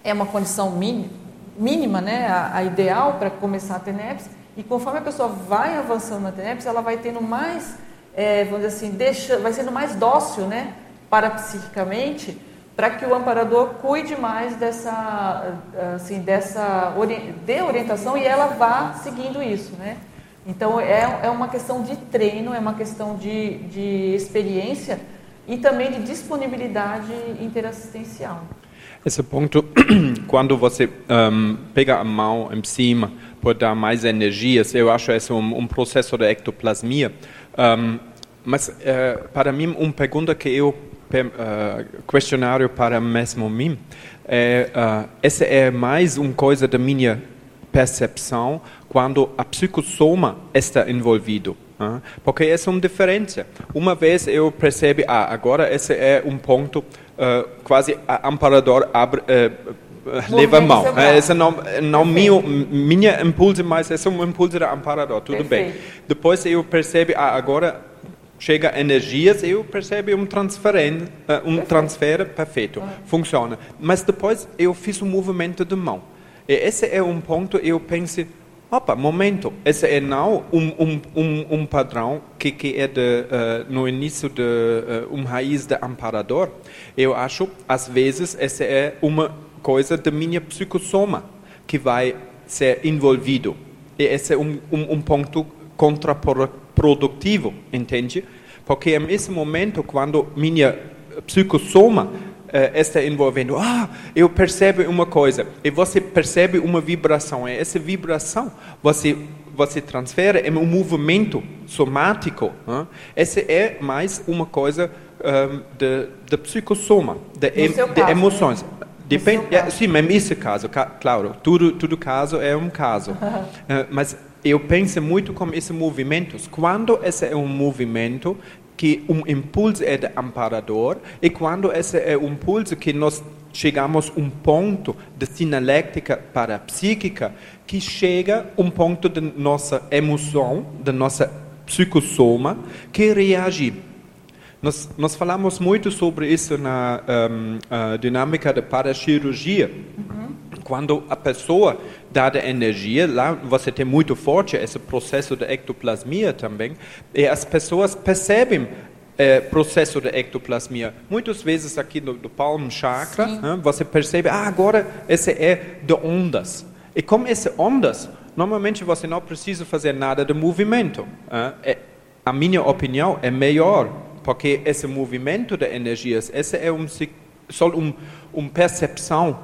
é uma condição mínima, mínima, né, a, a ideal para começar a TENEPS, e conforme a pessoa vai avançando na TENEPS, ela vai tendo mais, é, vamos dizer assim, deixa, vai sendo mais dócil, né, parapsiquicamente, para que o amparador cuide mais dessa, assim, dessa de orientação e ela vá seguindo isso, né? Então é, é uma questão de treino, é uma questão de, de experiência e também de disponibilidade interassistencial. Esse ponto, quando você um, pega a mão em cima para dar mais energias, eu acho esse um, um processo de ectoplasmia. Um, mas uh, para mim, uma pergunta que eu uh, questionário para mesmo mim, é, uh, essa é mais uma coisa da minha percepção quando a psicossoma está envolvido. Porque essa é uma diferença. Uma vez eu percebo, ah, agora esse é um ponto uh, quase amparador abre, uh, leva a mão. Esse não, não meu, minha impulso, mas esse é um impulso da amparador, tudo Perfeito. bem. Depois eu percebo, ah, agora chega energias, eu percebo um transfer, um transfer perfeito, funciona. Mas depois eu fiz um movimento de mão. E esse é um ponto eu penso, opa, momento, esse é não um, um, um, um padrão que, que é de, uh, no início de uh, um raiz de amparador. Eu acho, às vezes, essa é uma coisa da minha psicossoma que vai ser envolvido. E esse é um, um, um ponto contraprodutivo, entende? Porque nesse momento, quando minha psicossoma uh, está envolvendo, ah, eu percebo uma coisa, e você percebe uma vibração, e essa vibração você você transfere em um movimento somático. Hein? Essa é mais uma coisa um, de psicossoma, de, em, de caso, emoções. Né? Depende, é, sim, mas nesse caso, claro, tudo, tudo caso é um caso. uh, mas eu penso muito como esses movimentos. Quando esse é um movimento que um impulso é de amparador e quando esse é um impulso que nós chegamos a um ponto de sinaléctica para psíquica que chega a um ponto de nossa emoção, de nossa psicossoma, que reage. Nós, nós falamos muito sobre isso na um, dinâmica da paracirurgia. Uhum. Quando a pessoa dada energia, lá você tem muito forte esse processo de ectoplasmia também, e as pessoas percebem é, processo de ectoplasmia. Muitas vezes aqui no, no palm chakra, né, você percebe, ah, agora esse é de ondas. E como esse ondas, normalmente você não precisa fazer nada de movimento. É, a minha opinião é melhor, porque esse movimento de energias, esse é um, só uma um percepção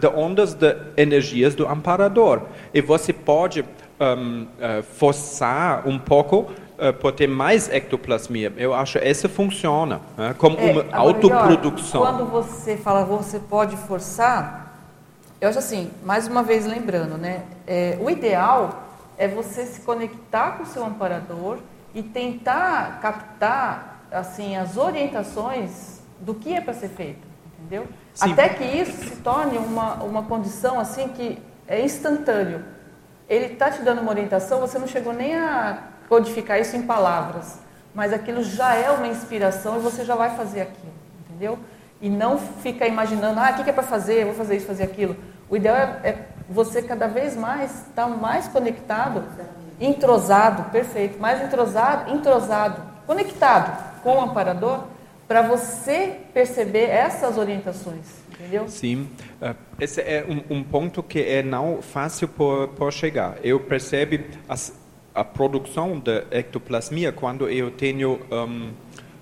de ondas de energias do amparador. E você pode um, uh, eh, forçar um pouco uh, por ter mais ectoplasmia. Eu acho que essa funciona uh, como é, uma autoprodução. Quando você fala você pode forçar, eu acho assim, mais uma vez lembrando, né? É, o ideal é você se conectar com o seu amparador e tentar captar assim as orientações do que é para ser feito, entendeu? Sim. Até que isso se torne uma, uma condição assim que é instantâneo. Ele está te dando uma orientação, você não chegou nem a codificar isso em palavras, mas aquilo já é uma inspiração e você já vai fazer aquilo, entendeu? E não fica imaginando, ah, o que é para fazer, eu vou fazer isso, fazer aquilo. O ideal é, é você cada vez mais estar tá mais conectado, entrosado, perfeito, mais entrosado, entrosado, conectado com o amparador, para você perceber essas orientações, entendeu? Sim, uh, esse é um, um, ponto que é não fácil por, por chegar. Eu percebo as, a produção de ectoplasmia quando eu tenho um,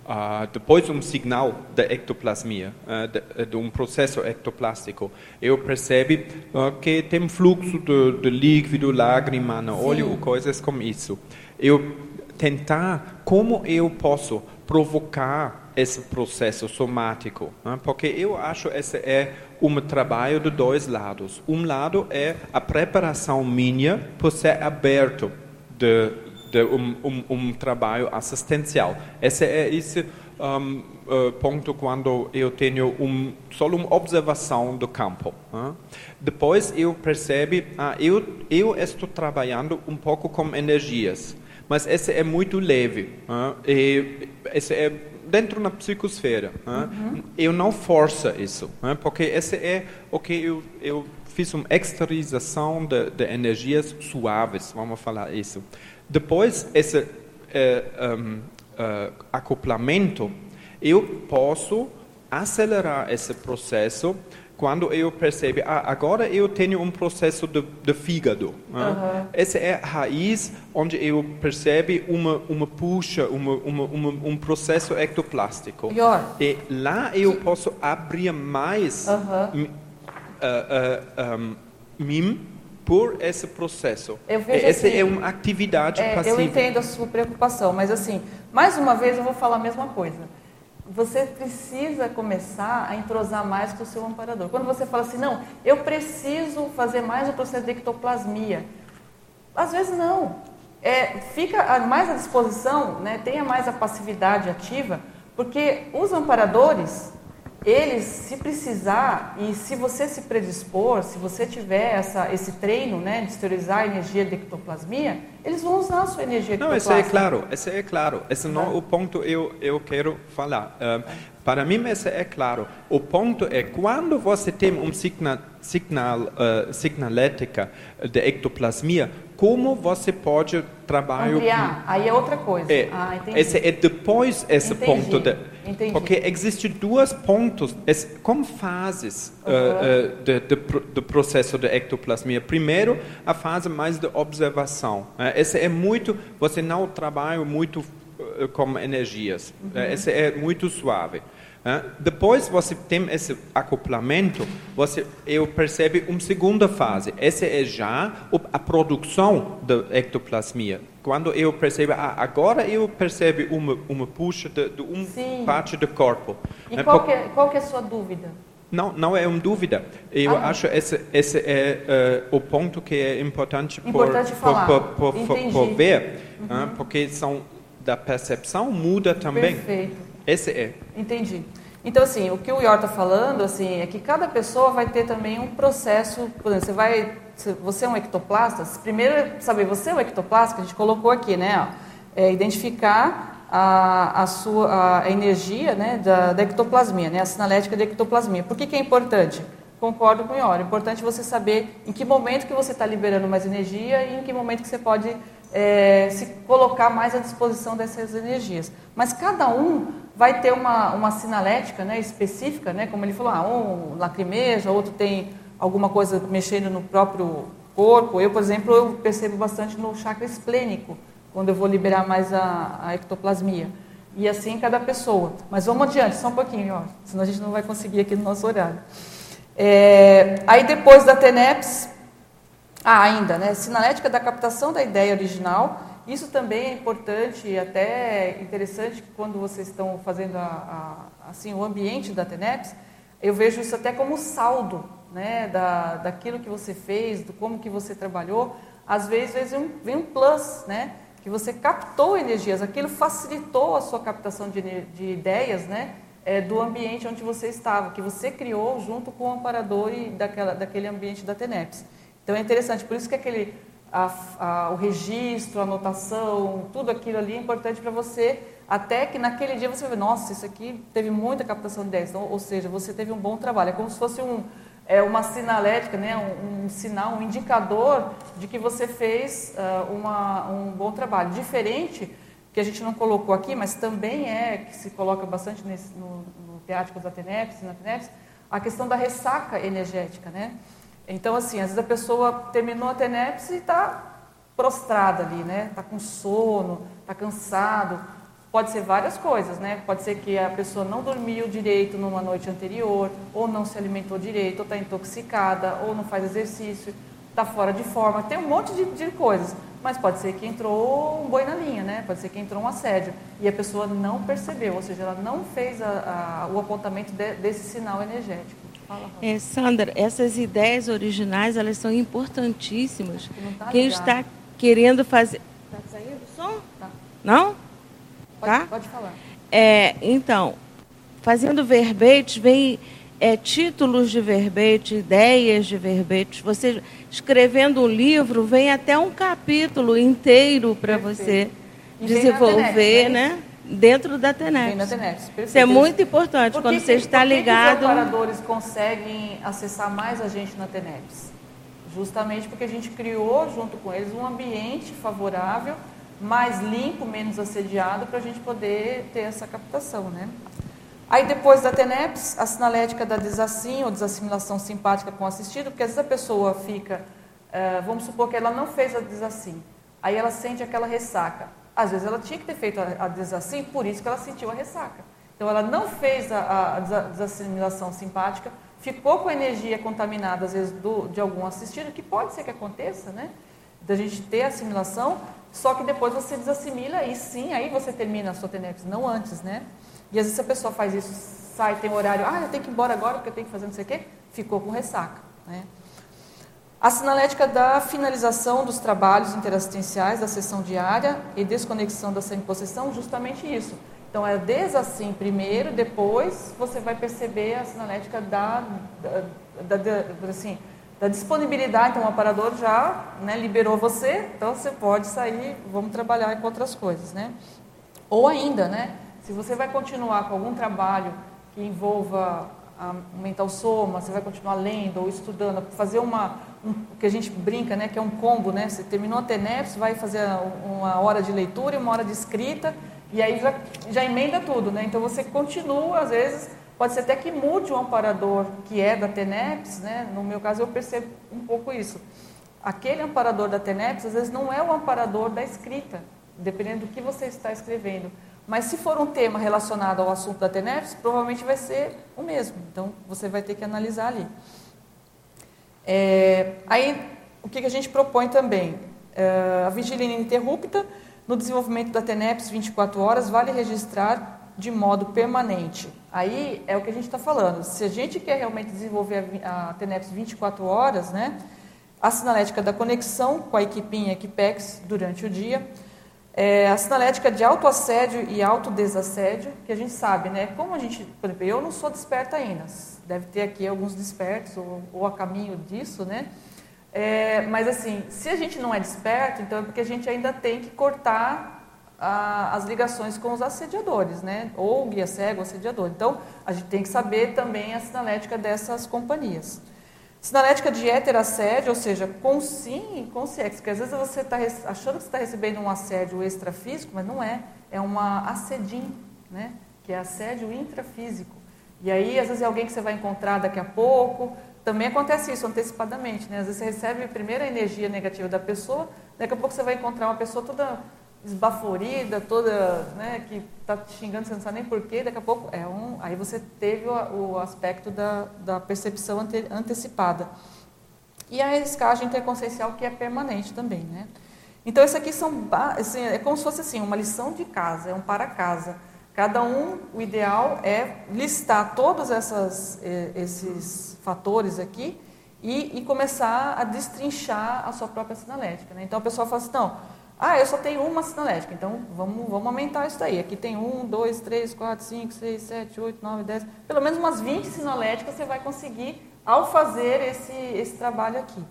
uh, depois um sinal de ectoplasmia, uh, de, de, um processo ectoplástico. Eu percebo que tem fluxo de, de líquido, lágrima no olho, coisas como isso. Eu tentar como eu posso provocar esse processo somático, né? porque eu acho esse é um trabalho de dois lados. Um lado é a preparação minha para ser aberto de, de um, um, um, trabalho assistencial. Esse é esse um, uh, ponto quando eu tenho um, só uma observação do campo. Né? Depois eu percebo, ah, eu, eu estou trabalhando um pouco com energias, mas esse é muito leve. Né? E esse é dentro da psicosfera. Né? Eu não forço isso, né? porque esse é o que eu, eu fiz uma exteriorização de, de energias suaves, vamos falar isso. Depois, esse eh, um, uh, acoplamento, eu posso acelerar esse processo quando eu percebo, ah, agora eu tenho um processo de, de fígado. Né? Essa é a raiz onde eu percebo uma, uma puxa, uma, uma, uma um processo ectoplástico. E lá eu posso abrir mais uh, uh, um, mim por esse processo. Essa assim, é uma atividade É, passiva. eu entendo a sua preocupação, mas assim, mais uma vez eu vou falar a mesma coisa. Você precisa começar a entrosar mais com o seu amparador. Quando você fala assim, não, eu preciso fazer mais o processo de ectoplasmia. Às vezes não. É, fica mais à disposição, né, tenha mais a passividade ativa, porque os amparadores, eles, se precisar e se você se predispor, se você tiver essa, esse treino né, de exteriorizar a energia de ectoplasmia, eles vão usar a sua energia Não, isso é claro, isso é claro. Esse não é o ponto eu eu quero falar. Ah, para mim, isso é claro. O ponto é quando você tem um signal, signal uh, signalética de ectoplasmia, como você pode trabalhar Ampliar, aí é outra coisa. é, ah, esse é depois esse Entendi, ponto de, entendi. porque existem dois pontos como fases Uhum. pro- do processo de ectoplasmia primeiro a fase mais de observação né? esse é muito você não trabalha muito com energias Uhum. Eh, esse é muito suave né? Depois você tem esse acoplamento, você eu percebe uma segunda fase. Essa é já a produção da ectoplasmia. Quando eu percebo, ah, agora eu percebo uma uma puxa de, de uma Sim. parte do corpo. E Né? qual que, é, qual que é a sua dúvida? Não, não é uma dúvida. Eu Ah, acho esse esse é eh, o ponto que é importante, por- Importante por, por, por, por, por ver, né? porque são da percepção muda também. Perfeito. Esse é. Entendi. Então, assim, o que o Ior está falando, assim, é que cada pessoa vai ter também um processo, por exemplo, você vai, você é um ectoplasta, primeiro é saber, você é um ectoplasta, que a gente colocou aqui, né, ó, é identificar a, a sua a energia, né, da, da ectoplasmia, né, a sinalética da ectoplasmia. Por que que é importante? Concordo com o Ior, é importante você saber em que momento que você está liberando mais energia e em que momento que você pode é, se colocar mais à disposição dessas energias. Mas cada um vai ter uma, uma sinalética né, específica, né, como ele falou, ah, um lacrimeja, outro tem alguma coisa mexendo no próprio corpo. Eu, por exemplo, eu percebo bastante no chakra esplênico, quando eu vou liberar mais a, a ectoplasmia. E assim cada pessoa. Mas vamos adiante, só um pouquinho, ó, senão a gente não vai conseguir aqui no nosso horário. É, aí depois da TENEPS, ah, ainda, né? Sinalética da captação da ideia original. Isso também é importante e até interessante que quando vocês estão fazendo a, a- assim, o ambiente da TENEPS, eu vejo isso até como saldo né, da, daquilo que você fez, do como que você trabalhou. Às vezes vem um, vem um plus, né? Que você captou energias, aquilo facilitou a sua captação de, de ideias, né? é, do ambiente onde você estava, que você criou junto com o amparador e daquela, daquele ambiente da TENEPS. Então é interessante, por isso que aquele, a- a- o registro, a anotação, tudo aquilo ali é importante para você, até que naquele dia você ver, nossa, isso aqui teve muita captação de ideias, então, ou seja, você teve um bom trabalho. É como se fosse um, é, uma sinalética, né, um, um sinal, um indicador de que você fez ah, uma, um bom trabalho. Diferente que a gente não colocou aqui, mas também é, que se coloca bastante nesse, no, no da TENEPS, na TENEPS, a questão da ressaca energética, né? Então, assim, às vezes a pessoa terminou a TENEPS e está prostrada ali, né? Está com sono, está cansado. Pode ser várias coisas, né? Pode ser que a pessoa não dormiu direito numa noite anterior, ou não se alimentou direito, ou está intoxicada, ou não faz exercício, está fora de forma. Tem um monte de, de coisas. Mas pode ser que entrou um boi na linha, né? Pode ser que entrou um assédio. E a pessoa não percebeu, ou seja, ela não fez a- a- o apontamento de- desse sinal energético. É, Sandra, essas ideias originais, elas são importantíssimas. tá Quem ligado. está querendo fazer... Está saindo o som? Tá. Não? Pode, tá? pode falar. É, então, fazendo verbetes, vem é, títulos de verbete, ideias de verbetes. Você escrevendo um livro, vem até um capítulo inteiro para você. E desenvolver, TENEPS, né? Dentro da TENEPS. Vem da TENEPS, perfeito. Isso é muito importante Por quando você está por que ligado. os amparadores conseguem acessar mais a gente na TENEPS? Justamente porque a gente criou, junto com eles, um ambiente favorável, mais limpo, menos assediado, para a gente poder ter essa captação, né? Aí depois da TENEPS, a sinalética da desassim ou desassimilação simpática com assistido, porque às vezes a pessoa fica, eh, vamos supor que ela não fez a desassim, aí ela sente aquela ressaca. Às vezes ela tinha que ter feito a, a desassim, por isso que ela sentiu a ressaca. Então ela não fez a, a desa- desassimilação simpática, ficou com a energia contaminada, às vezes, do, de algum assistido, que pode ser que aconteça, né? Da gente ter assimilação, só que depois você desassimila e sim, aí você termina a sua TENEPS, não antes, né? E às vezes a pessoa faz isso, sai, tem horário, ah, eu tenho que ir embora agora porque eu tenho que fazer não sei o quê, ficou com ressaca, né? A sinalética da finalização dos trabalhos interassistenciais da sessão diária e desconexão da semipossessão, justamente isso. Então, é desassim primeiro, depois você vai perceber a sinalética da, da, da- da- assim, da disponibilidade. Então, o aparador já né, liberou você, então você pode sair, vamos trabalhar com outras coisas, né? Ou ainda, né, se você vai continuar com algum trabalho que envolva a mental soma, você vai continuar lendo ou estudando, fazer uma, um, que a gente brinca, né, que é um combo, né, você terminou a TENEPS, vai fazer uma hora de leitura e uma hora de escrita, e aí já, já emenda tudo, né, então você continua, às vezes, pode ser até que mude o amparador que é da TENEPS, né, no meu caso eu percebo um pouco isso, aquele amparador da TENEPS, às vezes não é o amparador da escrita, dependendo do que você está escrevendo. Mas se for um tema relacionado ao assunto da TENEPS, provavelmente vai ser o mesmo. Então, você vai ter que analisar ali. É, aí, o que que a gente propõe também? É, a vigília ininterrupta, no desenvolvimento da TENEPS 24 horas, vale registrar de modo permanente. Aí é o que a gente está falando. Se a gente quer realmente desenvolver a, a TENEPS 24 horas, né, a sinalética da conexão com a equipinha Equipex durante o dia, é, a sinalética de autoassédio e autodesassédio, que a gente sabe, né? Como a gente, por exemplo, eu não sou desperta ainda, deve ter aqui alguns despertos ou, ou a caminho disso, né? É, mas assim, se a gente não é desperto, então é porque a gente ainda tem que cortar a- as ligações com os assediadores, né? Ou guia cego, assediador. Então, a gente tem que saber também a sinalética dessas companhias. Sinalética de heterassédio, ou seja, com sim e com sexo, porque às vezes você está achando que está recebendo um assédio extrafísico, mas não é, é uma assedim, né? que é assédio intrafísico. E aí, às vezes, é alguém que você vai encontrar daqui a pouco. Também acontece isso antecipadamente, né? Às vezes você recebe primeiro a energia negativa da pessoa, daqui a pouco você vai encontrar uma pessoa toda esbaforida, toda, né, que está te xingando, você não sabe nem porquê, daqui a pouco é um. Aí você teve o, o aspecto da, da percepção ante, antecipada. E a escagem interconsciencial, que é permanente também, né? Então, isso aqui são, assim, é como se fosse assim, uma lição de casa, é um para casa. Cada um, o ideal é listar todos essas, eh, esses fatores aqui e, e começar a destrinchar a sua própria sinalética. Né? Então, a pessoa fala assim, não, ah, eu só tenho uma sinalética, então vamos, vamos aumentar isso daí. Aqui tem um, dois, três, quatro, cinco, seis, sete, oito, nove, dez, pelo menos umas 20 sinaléticas você vai conseguir ao fazer esse, esse trabalho aqui.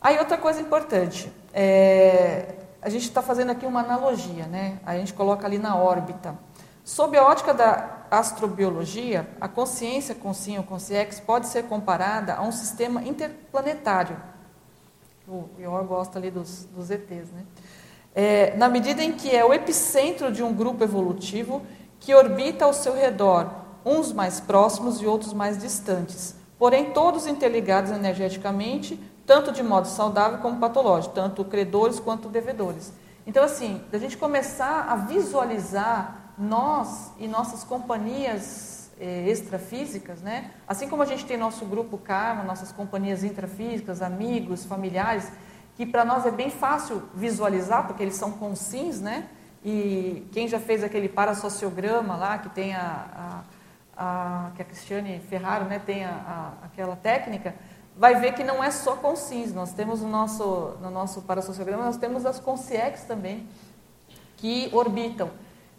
Aí outra coisa importante, é, a gente está fazendo aqui uma analogia, né? A gente coloca ali na órbita. Sob a ótica da astrobiologia, a consciência sim ou com CX pode ser comparada a um sistema interplanetário. O Ior gosta ali dos, dos ETs, né? É, na medida em que é o epicentro de um grupo evolutivo que orbita ao seu redor, uns mais próximos e outros mais distantes, porém todos interligados energeticamente, tanto de modo saudável como patológico, tanto credores quanto devedores. Então, assim, da gente começar a visualizar nós e nossas companhias eh, extrafísicas, né? Assim como a gente tem nosso grupo karma, nossas companhias intrafísicas, amigos, familiares, que para nós é bem fácil visualizar, porque eles são consins, né? E quem já fez aquele parasociograma lá, que tem a, a, a que a Cristiane Ferraro né, tem a, a, aquela técnica, vai ver que não é só consins. Nós temos no nosso, no nosso parasociograma, nós temos as consciex também, que orbitam.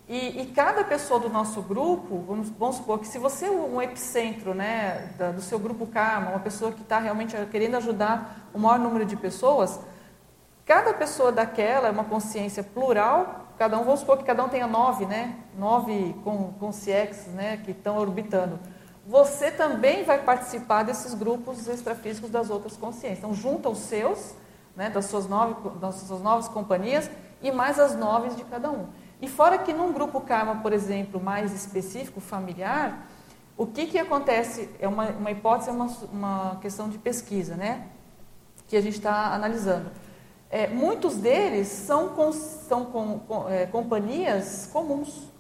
E, e, cada pessoa do nosso grupo, vamos, vamos, supor que se você é um epicentro né, da, do seu grupo karma, uma pessoa que está realmente querendo ajudar o maior número de pessoas, cada pessoa daquela é uma consciência plural, cada um, vamos supor que cada um tenha nove, né? Nove com, com né? Que estão orbitando. Você também vai participar desses grupos extrafísicos das outras consciências. Então, junta os seus, né? Das suas nove, das suas novas companhias e mais as nove de cada um. E fora que num grupo karma, por exemplo, mais específico, familiar, o que, que acontece? É uma, uma hipótese, é uma, uma questão de pesquisa, né? Que a gente está analisando. É, muitos deles são, com, são com, com, é, companhias comuns.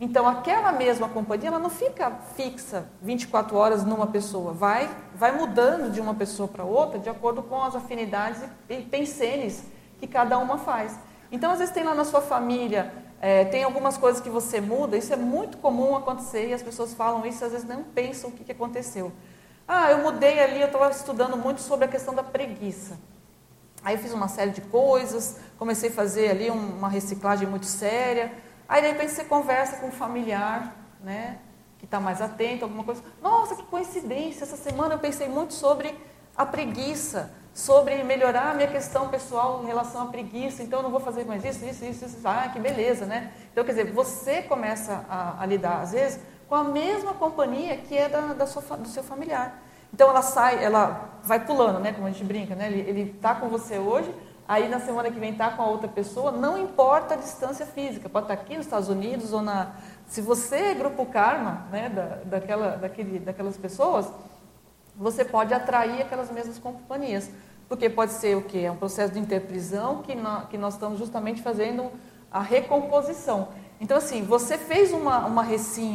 Então, aquela mesma companhia, ela não fica fixa 24 horas numa pessoa, vai, vai mudando de uma pessoa para outra de acordo com as afinidades e pensenes que cada uma faz. Então, às vezes tem lá na sua família é, tem algumas coisas que você muda, isso é muito comum acontecer e as pessoas falam isso e às vezes não pensam o que, que aconteceu. Ah, eu mudei ali, eu estava estudando muito sobre a questão da preguiça. Aí eu fiz uma série de coisas, comecei a fazer ali uma reciclagem muito séria. Aí de repente você conversa com um familiar, né, que está mais atento, alguma coisa. Nossa, que coincidência! Essa semana eu pensei muito sobre a preguiça sobre melhorar a minha questão pessoal em relação à preguiça, então eu não vou fazer mais isso, isso, isso, isso, ah, que beleza, né? Então, quer dizer, você começa a, a lidar, às vezes, com a mesma companhia que é da, da sua, do seu familiar. Então, ela sai, ela vai pulando, né, como a gente brinca, né? Ele está com você hoje, aí na semana que vem está com a outra pessoa, não importa a distância física, pode estar tá aqui nos Estados Unidos ou na... Se você é grupo karma, né, da, daquela, daquele, daquelas pessoas, você pode atrair aquelas mesmas companhias. Porque pode ser o quê? É um processo de interprisão que, que nós estamos justamente fazendo a recomposição. Então, assim, você fez uma, uma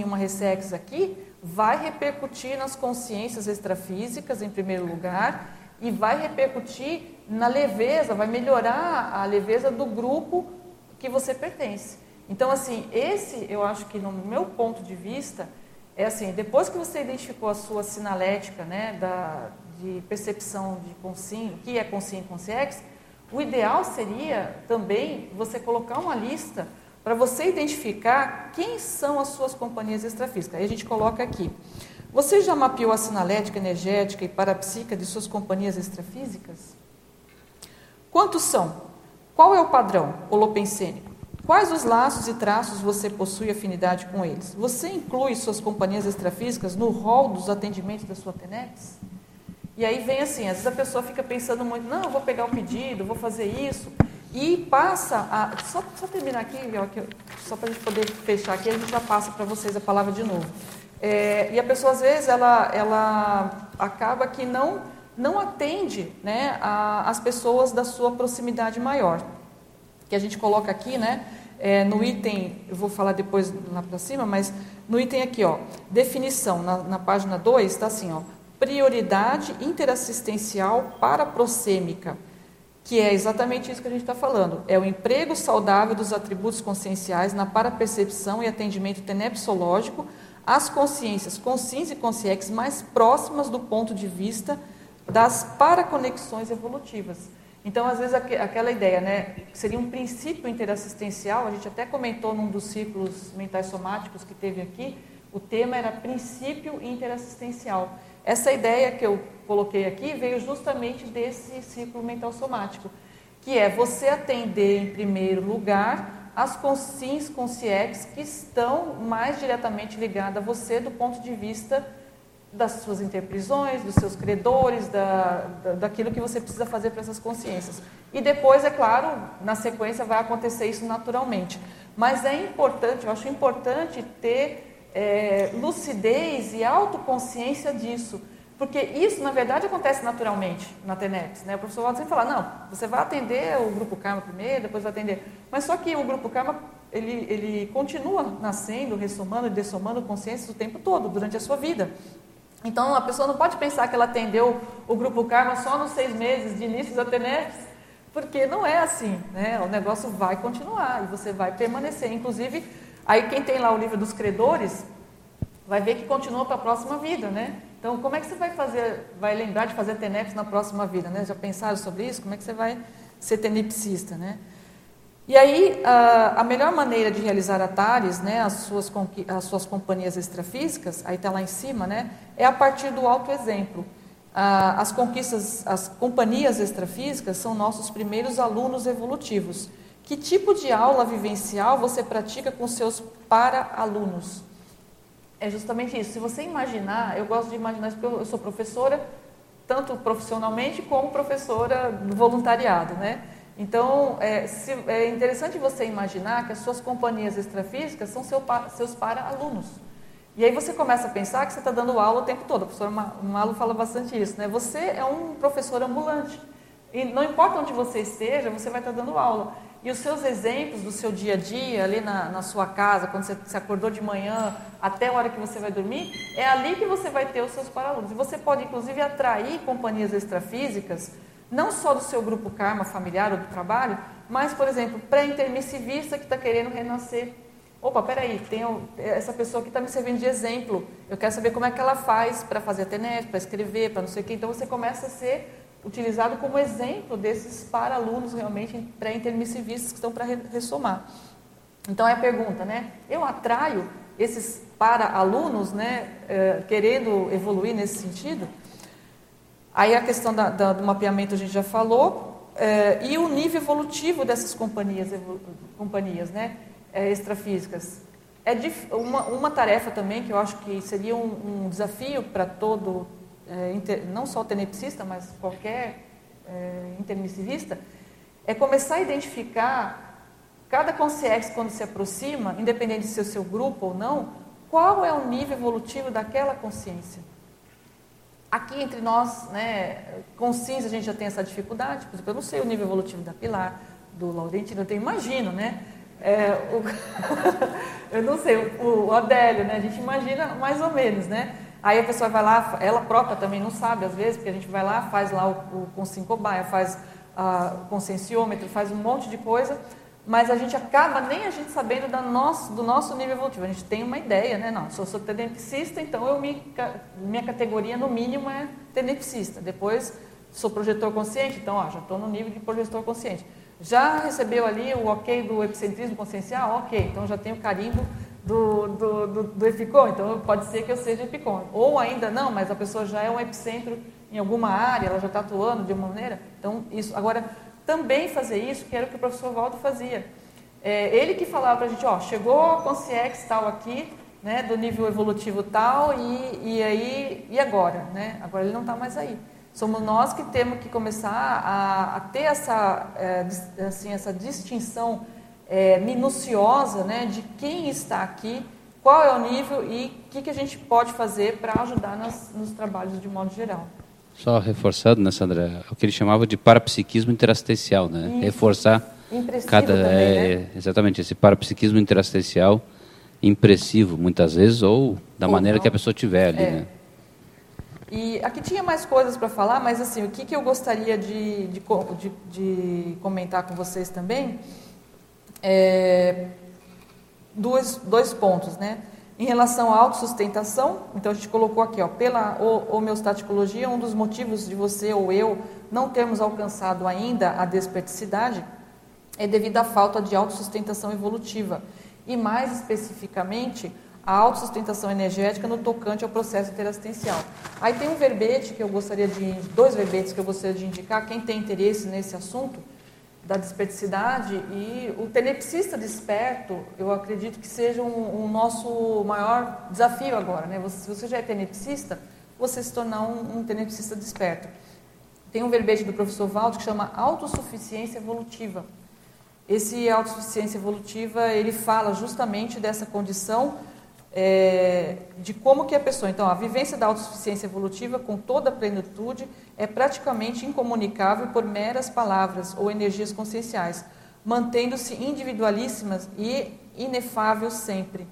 uma ressex aqui, vai repercutir nas consciências extrafísicas, em primeiro lugar, e vai repercutir na leveza, vai melhorar a leveza do grupo que você pertence. Então, assim, esse, eu acho que no meu ponto de vista, é assim, depois que você identificou a sua sinalética, né, da, de percepção de o que é consciência e consciex, o ideal seria também você colocar uma lista para você identificar quem são as suas companhias extrafísicas. Aí a gente coloca aqui. Você já mapeou a sinalética energética e parapsíquica de suas companhias extrafísicas? Quantos são? Qual é o padrão holopensênico? Quais os laços e traços você possui afinidade com eles? Você inclui suas companhias extrafísicas no rol dos atendimentos da sua TENEPS? E aí vem assim, às vezes a pessoa fica pensando muito, não, eu vou pegar o pedido, vou fazer isso, e passa a. Só, só terminar aqui, só para a gente poder fechar aqui, a gente já passa para vocês a palavra de novo. É, e a pessoa, às vezes, ela, ela acaba que não, não atende né, a, as pessoas da sua proximidade maior que a gente coloca aqui, né? É, no item, eu vou falar depois lá para cima, mas no item aqui, ó, definição, na, na página 2, está assim, ó, prioridade interassistencial paraprocêmica, que é exatamente isso que a gente está falando. É o emprego saudável dos atributos conscienciais na parapercepção e atendimento tenepsológico às consciências conscientes e consciex mais próximas do ponto de vista das paraconexões evolutivas. Então, às vezes, aquela ideia, né, seria um princípio interassistencial, a gente até comentou num dos ciclos mentais somáticos que teve aqui, o tema era princípio interassistencial. Essa ideia que eu coloquei aqui veio justamente desse ciclo mental somático, que é você atender em primeiro lugar as consciências conscientes que estão mais diretamente ligadas a você do ponto de vista das suas interprisões, dos seus credores, da, da, daquilo que você precisa fazer para essas consciências. E depois, é claro, na sequência vai acontecer isso naturalmente. Mas é importante, eu acho importante ter é, lucidez e autoconsciência disso. Porque isso, na verdade, acontece naturalmente na TENEX. Né? O professor Walter sempre fala, não, você vai atender o grupo Karma primeiro, depois vai atender... Mas só que o grupo Karma, ele, ele continua nascendo, ressomando e dessomando consciências o tempo todo, durante a sua vida. Então, a pessoa não pode pensar que ela atendeu o Grupo Karma só nos seis meses de início da TENEPS, porque não é assim, né? O negócio vai continuar e você vai permanecer. Inclusive, aí quem tem lá o livro dos credores, vai ver que continua para a próxima vida, né? Então, como é que você vai fazer, vai lembrar de fazer TENEPS na próxima vida, né? Já pensaram sobre isso? Como é que você vai ser tenepsista, né? E aí, a, melhor maneira de realizar atares, né, as suas, as suas companhias extrafísicas, aí está lá em cima, né, é a partir do autoexemplo. Ah, as conquistas, as companhias extrafísicas são nossos primeiros alunos evolutivos, Que tipo de aula vivencial você pratica com seus para-alunos? É justamente isso. Se você imaginar, eu gosto de imaginar isso porque eu sou professora, tanto profissionalmente como professora do voluntariado, né? Então, é, se, é interessante você imaginar que as suas companhias extrafísicas são seu, seus para-alunos. E aí você começa a pensar que você está dando aula o tempo todo. A professora Malo fala bastante isso, né? Você é um professor ambulante. E não importa onde você esteja, você vai estar tá dando aula. E os seus exemplos do seu dia a dia, ali na, na sua casa, quando você se acordou de manhã até a hora que você vai dormir, é ali que você vai ter os seus para-alunos. E você pode, inclusive, atrair companhias extrafísicas não só do seu grupo karma familiar ou do trabalho, mas, por exemplo, pré-intermissivista que está querendo renascer. Opa, peraí, tem essa pessoa que está me servindo de exemplo. Eu quero saber como é que ela faz para fazer a TENET, para escrever, para não sei o quê. Então você começa a ser utilizado como exemplo desses para-alunos realmente pré-intermissivistas que estão para ressomar. Então é a pergunta, né? Eu atraio esses para-alunos, né, eh, querendo evoluir nesse sentido? Aí a questão da, da, do mapeamento a gente já falou, é, e o nível evolutivo dessas companhias, companhias né, é, extrafísicas. É uma, uma, tarefa também que eu acho que seria um, um desafio para todo, é, inter, não só o tenepsista, mas qualquer é, intermissivista, é começar a identificar cada consciência quando se aproxima, independente de ser o seu grupo ou não, qual é o nível evolutivo daquela consciência. Aqui entre nós, né, com CINS a gente já tem essa dificuldade, por exemplo, eu não sei o nível evolutivo da Pilar, do Laurentino, eu tenho, imagino, né? É, o, eu não sei, o, o Adélio, né? A gente imagina mais ou menos, né? Aí a pessoa vai lá, ela própria também não sabe, às vezes, porque a gente vai lá, faz lá o, o consincobaia, faz uh, o conscienciômetro, faz um monte de coisa, mas a gente acaba nem a gente sabendo da nosso, do nosso nível evolutivo. A gente tem uma ideia, né? Não, sou, sou tenepsista, então eu me, minha categoria no mínimo é tenepsista. Depois sou projetor consciente, então ó, já estou no nível de projetor consciente. Já recebeu ali o ok do epicentrismo consciencial? Ok, então já tenho carimbo do, do, do, do EPICOM, então pode ser que eu seja EPICOM. Ou ainda não, mas a pessoa já é um epicentro em alguma área, ela já está atuando de uma maneira. Então, isso. Agora, também fazer isso, que era o que o professor Valdo fazia. É, ele que falava para a gente, ó, chegou a consciex tal aqui, né, do nível evolutivo tal, e, e aí, e agora? Né? Agora ele não está mais aí. Somos nós que temos que começar a, a ter essa, é, assim, essa distinção é, minuciosa né, de quem está aqui, qual é o nível e o que, que a gente pode fazer para ajudar nas, nos trabalhos de modo geral. Só reforçando, né, Sandra, o que ele chamava de parapsiquismo interassistencial, né? Isso. Reforçar cada também, é, né? exatamente esse parapsiquismo interassistencial impressivo muitas vezes ou da ou maneira não. que a pessoa tiver ali, é. né? E aqui tinha mais coisas para falar, mas assim, o que, que eu gostaria de, de, de, de comentar com vocês também é dois, dois pontos, né? Em relação à autossustentação, então a gente colocou aqui, ó, pela homeostaticologia, um dos motivos de você ou eu não termos alcançado ainda a desperticidade é devido à falta de autossustentação evolutiva e mais especificamente a autossustentação energética no tocante ao processo interassistencial. Aí tem um verbete que eu gostaria de, dois verbetes que eu gostaria de indicar, quem tem interesse nesse assunto, da desperticidade e o tenepsista desperto, eu acredito que seja um, um nosso maior desafio agora, né? Você, se você já é tenepsista, você se tornar um, um tenepsista desperto. Tem um verbete do professor Valdo que chama autossuficiência evolutiva. Esse autossuficiência evolutiva, ele fala justamente dessa condição é, de como que a pessoa, então, a vivência da autossuficiência evolutiva com toda a plenitude é praticamente incomunicável por meras palavras ou energias conscienciais, mantendo-se individualíssimas e inefável sempre.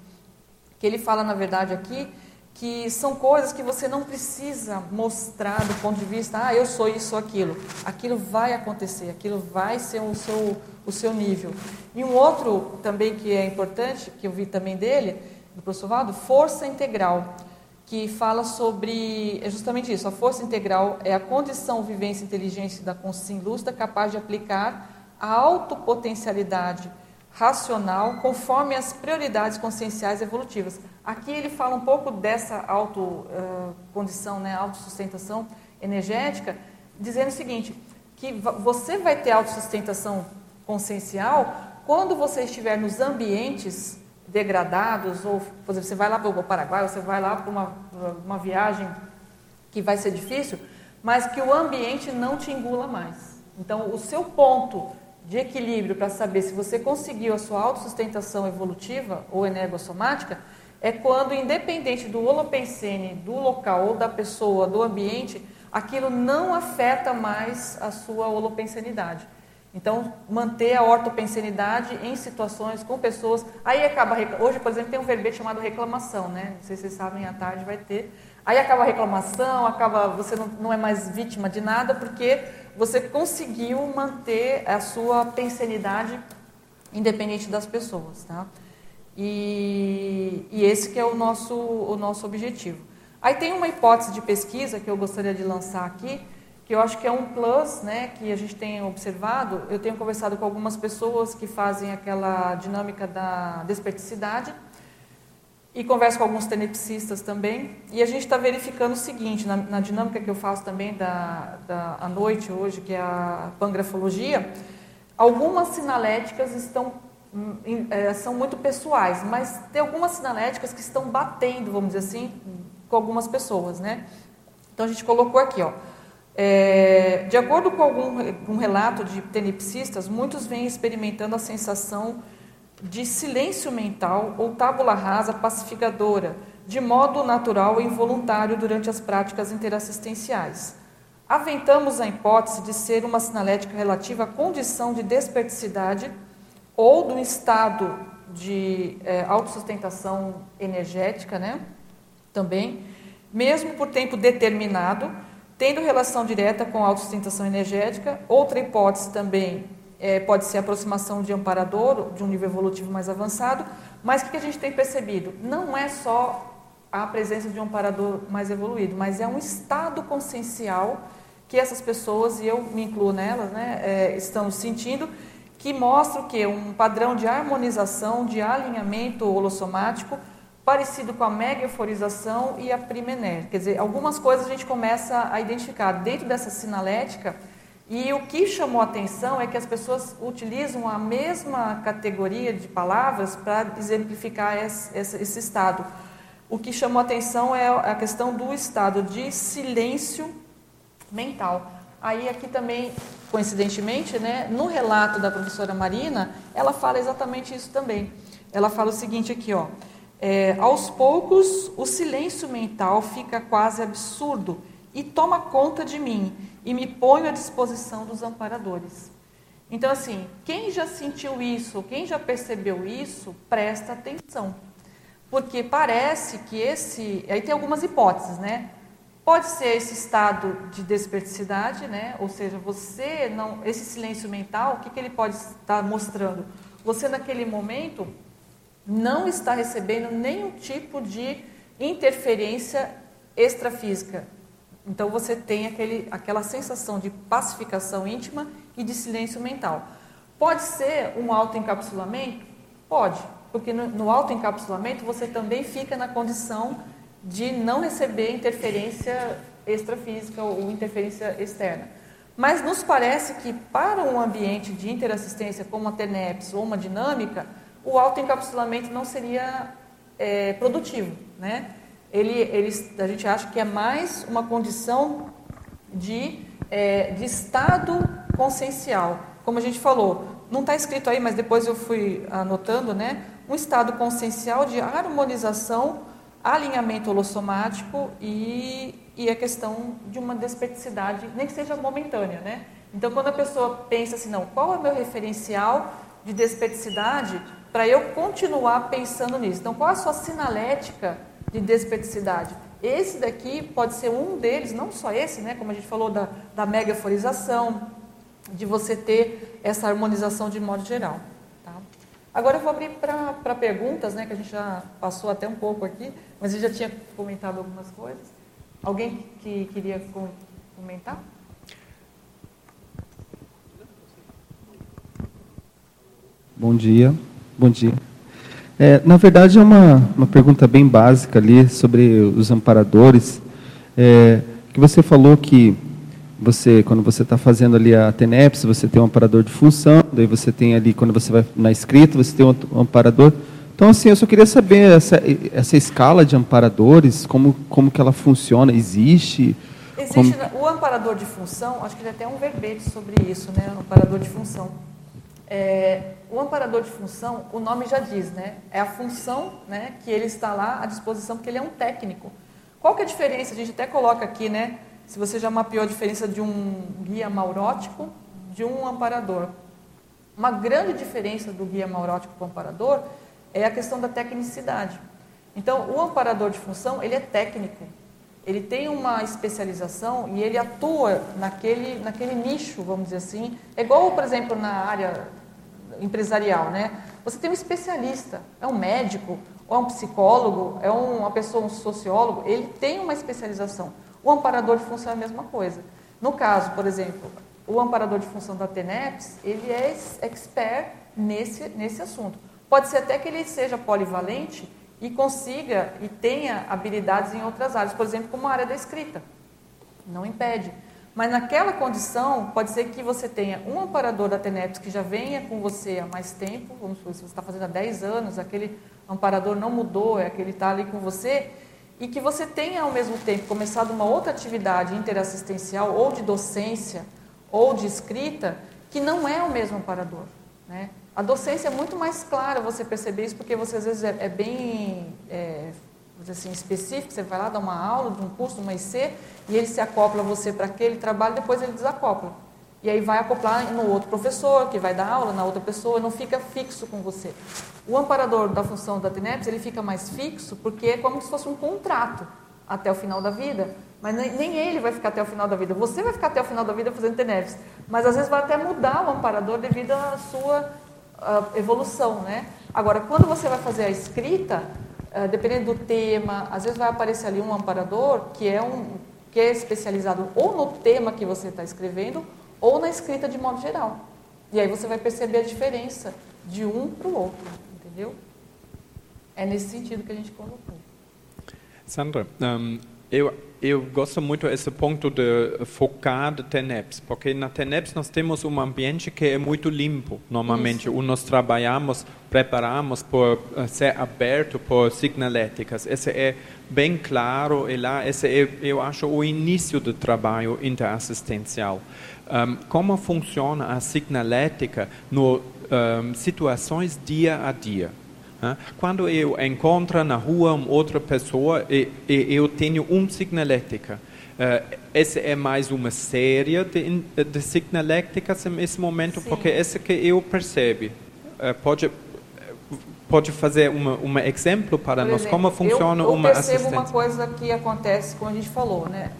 Que ele fala, na verdade, aqui, que são coisas que você não precisa mostrar do ponto de vista, ah, eu sou isso ou aquilo. Aquilo vai acontecer, aquilo vai ser o seu, o seu nível. E um outro também que é importante, que eu vi também dele, do professor Valdo, força integral, que fala sobre é justamente isso. A força integral é a condição, vivência, inteligência da consciência lúcida capaz de aplicar a autopotencialidade racional conforme as prioridades conscienciais evolutivas. Aqui ele fala um pouco dessa auto uh, condição, né, autossustentação energética, dizendo o seguinte, que você vai ter autossustentação consciencial quando você estiver nos ambientes degradados, ou por exemplo, você vai lá para o Paraguai, você vai lá para uma, uma viagem que vai ser difícil, mas que o ambiente não te engula mais. Então, o seu ponto de equilíbrio para saber se você conseguiu a sua autossustentação evolutiva ou energossomática é quando, independente do holopensene, do local ou da pessoa, do ambiente, aquilo não afeta mais a sua holopensenidade. Então, manter a ortopensenidade em situações com pessoas. Aí acaba. Hoje, por exemplo, tem um verbete chamado reclamação, né? Não sei se vocês sabem, à tarde vai ter. Aí acaba a reclamação, acaba, você não, não é mais vítima de nada, porque você conseguiu manter a sua pensenidade independente das pessoas. Tá? E, e esse que é o nosso, o nosso objetivo. Aí tem uma hipótese de pesquisa que eu gostaria de lançar aqui, que eu acho que é um plus, né, que a gente tem observado. Eu tenho conversado com algumas pessoas que fazem aquela dinâmica da desperticidade e converso com alguns tenepsistas também. E a gente está verificando o seguinte, na, na, dinâmica que eu faço também da, da à noite hoje, que é a pangrafologia, algumas sinaléticas estão é, são muito pessoais, mas tem algumas sinaléticas que estão batendo, vamos dizer assim, com algumas pessoas, né? Então a gente colocou aqui, ó. É, de acordo com algum um relato de tenepsistas, muitos vêm experimentando a sensação de silêncio mental ou tábula rasa pacificadora, de modo natural e involuntário durante as práticas interassistenciais. Aventamos a hipótese de ser uma sinalética relativa à condição de desperticidade ou do estado de é, autossustentação energética, né? Também, mesmo por tempo determinado, tendo relação direta com a autossustentação energética. Outra hipótese também é, pode ser a aproximação de amparador, de um nível evolutivo mais avançado, mas o que a gente tem percebido? Não é só a presença de um amparador mais evoluído, mas é um estado consciencial que essas pessoas, e eu me incluo nelas, né, é, estão sentindo que mostra o que? Um padrão de harmonização, de alinhamento holossomático, parecido com a mega euforização e a primener. Quer dizer, algumas coisas a gente começa a identificar dentro dessa sinalética, e o que chamou atenção é que as pessoas utilizam a mesma categoria de palavras para exemplificar esse, esse, estado. O que chamou atenção é a questão do estado de silêncio mental. Aí aqui também, coincidentemente, né, no relato da professora Marina, ela fala exatamente isso também. Ela fala o seguinte aqui, ó. É, aos poucos, o silêncio mental fica quase absurdo e toma conta de mim e me põe à disposição dos amparadores. Então, assim, quem já sentiu isso, quem já percebeu isso, presta atenção. Porque parece que esse. Aí tem algumas hipóteses, né? Pode ser esse estado de desperticidade, né? ou seja, você não, esse silêncio mental, o que, que ele pode estar mostrando? Você naquele momento não está recebendo nenhum tipo de interferência extrafísica. Então você tem aquele, aquela sensação de pacificação íntima e de silêncio mental. Pode ser um autoencapsulamento? Pode, porque no, no autoencapsulamento você também fica na condição de não receber interferência extrafísica ou interferência externa. Mas nos parece que para um ambiente de interassistência como a TENEPS ou uma dinâmica, o autoencapsulamento não seria é, produtivo. Né? Ele, ele, a gente acha que é mais uma condição de, é, de estado consciencial. Como a gente falou, não está escrito aí, mas depois eu fui anotando, né? um estado consciencial de harmonização alinhamento holossomático e, e a questão de uma desperticidade, nem que seja momentânea, né? Então, quando a pessoa pensa assim, não, qual é o meu referencial de desperticidade para eu continuar pensando nisso? Então, qual a sua sinalética de desperticidade? Esse daqui pode ser um deles, não só esse, né? Como a gente falou da, da megaforização, de você ter essa harmonização de modo geral. Agora eu vou abrir para perguntas, né, que a gente já passou até um pouco aqui, mas eu já tinha comentado algumas coisas. Alguém que queria comentar? Bom dia. Bom dia. É, na verdade, é uma, uma pergunta bem básica ali sobre os amparadores. É, que você falou que você quando você está fazendo ali a TENEPS, você tem um amparador de função, daí você tem ali, quando você vai na escrita, você tem um amparador. Então, assim, eu só queria saber essa, essa escala de amparadores, como, como que ela funciona, existe? Existe como... o amparador de função, acho que tem até um verbete sobre isso, né, o amparador de função. É, o amparador de função, o nome já diz, né, é a função né, que ele está lá à disposição, porque ele é um técnico. Qual que é a diferença? A gente até coloca aqui, né, se você já mapeou a diferença de um guia maurótico de um amparador. Uma grande diferença do guia maurótico para o amparador é a questão da tecnicidade. Então, o amparador de função, ele é técnico. Ele tem uma especialização e ele atua naquele, naquele nicho, vamos dizer assim. É igual, por exemplo, na área empresarial, né? Você tem um especialista, é um médico, ou é um psicólogo, é uma pessoa, um sociólogo, ele tem uma especialização. O amparador de função é a mesma coisa. No caso, por exemplo, o amparador de função da TENEPS, ele é expert nesse, nesse assunto. Pode ser até que ele seja polivalente e consiga e tenha habilidades em outras áreas, por exemplo, como a área da escrita. Não impede. Mas naquela condição, pode ser que você tenha um amparador da TENEPS que já venha com você há mais tempo, vamos supor, se você está fazendo há 10 anos, aquele amparador não mudou, é aquele está ali com você, e que você tenha ao mesmo tempo começado uma outra atividade interassistencial ou de docência ou de escrita que não é o mesmo amparador. Né? A docência é muito mais clara você perceber isso porque você às vezes é, é bem é, assim, específico, você vai lá dar uma aula de um curso, de uma IC, e ele se acopla você para aquele trabalho, depois ele desacopla. E aí vai acoplar no outro professor, que vai dar aula na outra pessoa, não fica fixo com você. O amparador da função da TENEPS, ele fica mais fixo porque é como se fosse um contrato até o final da vida, mas nem ele vai ficar até o final da vida. Você vai ficar até o final da vida fazendo TENEPS, mas às vezes vai até mudar o amparador devido à sua evolução, né? Agora, quando você vai fazer a escrita, uh, dependendo do tema, às vezes vai aparecer ali um amparador que é um que é especializado ou no tema que você está escrevendo ou na escrita de modo geral. E aí você vai perceber a diferença de um para o outro, entendeu? É nesse sentido que a gente colocou. Sandra, um, eu, eu gosto muito desse ponto de focar de TENEPS, porque na TENEPS nós temos um ambiente que é muito limpo, normalmente. Isso. Nós trabalhamos, preparamos por eh, ser aberto por signaléticas. Esse é bem claro e lá esse é, eu acho, o início do trabalho interassistencial um, como funciona a signalética no um, situações dia a dia. Quando eu encontro na rua uma outra pessoa e, e eu tenho uma signalética, uh, essa é mais uma série de, de signaléticas nesse momento, Sim. porque essa que eu percebo. Uh, pode pode fazer um exemplo para nós como funciona eu, eu uma assistência? Eu percebo uma coisa que acontece, como a gente falou, né?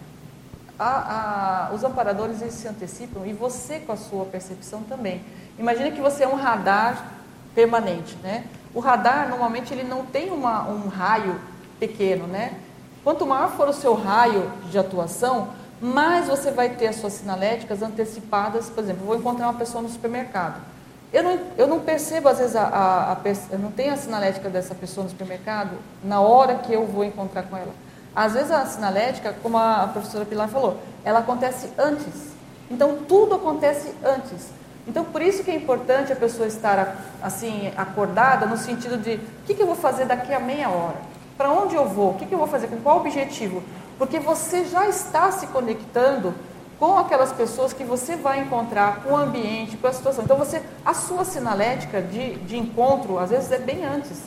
a, a, os amparadores eles se antecipam e você com a sua percepção também. Imagina que você é um radar permanente, né? O radar normalmente ele não tem uma, um raio pequeno, né? Quanto maior for o seu raio de atuação, mais você vai ter as suas sinaléticas antecipadas. Por exemplo, vou encontrar uma pessoa no supermercado. Eu não, eu não percebo, às vezes, a, a, a, eu não tenho a sinalética dessa pessoa no supermercado na hora que eu vou encontrar com ela. Às vezes a sinalética, como a professora Pilar falou, ela acontece antes. Então tudo acontece antes. Então por isso que é importante a pessoa estar assim acordada no sentido de o que, que eu vou fazer daqui a meia hora, para onde eu vou, o que, que eu vou fazer, com qual objetivo, porque você já está se conectando com aquelas pessoas que você vai encontrar, com o ambiente, com a situação. Então você, a sua sinalética de, de encontro às vezes é bem antes.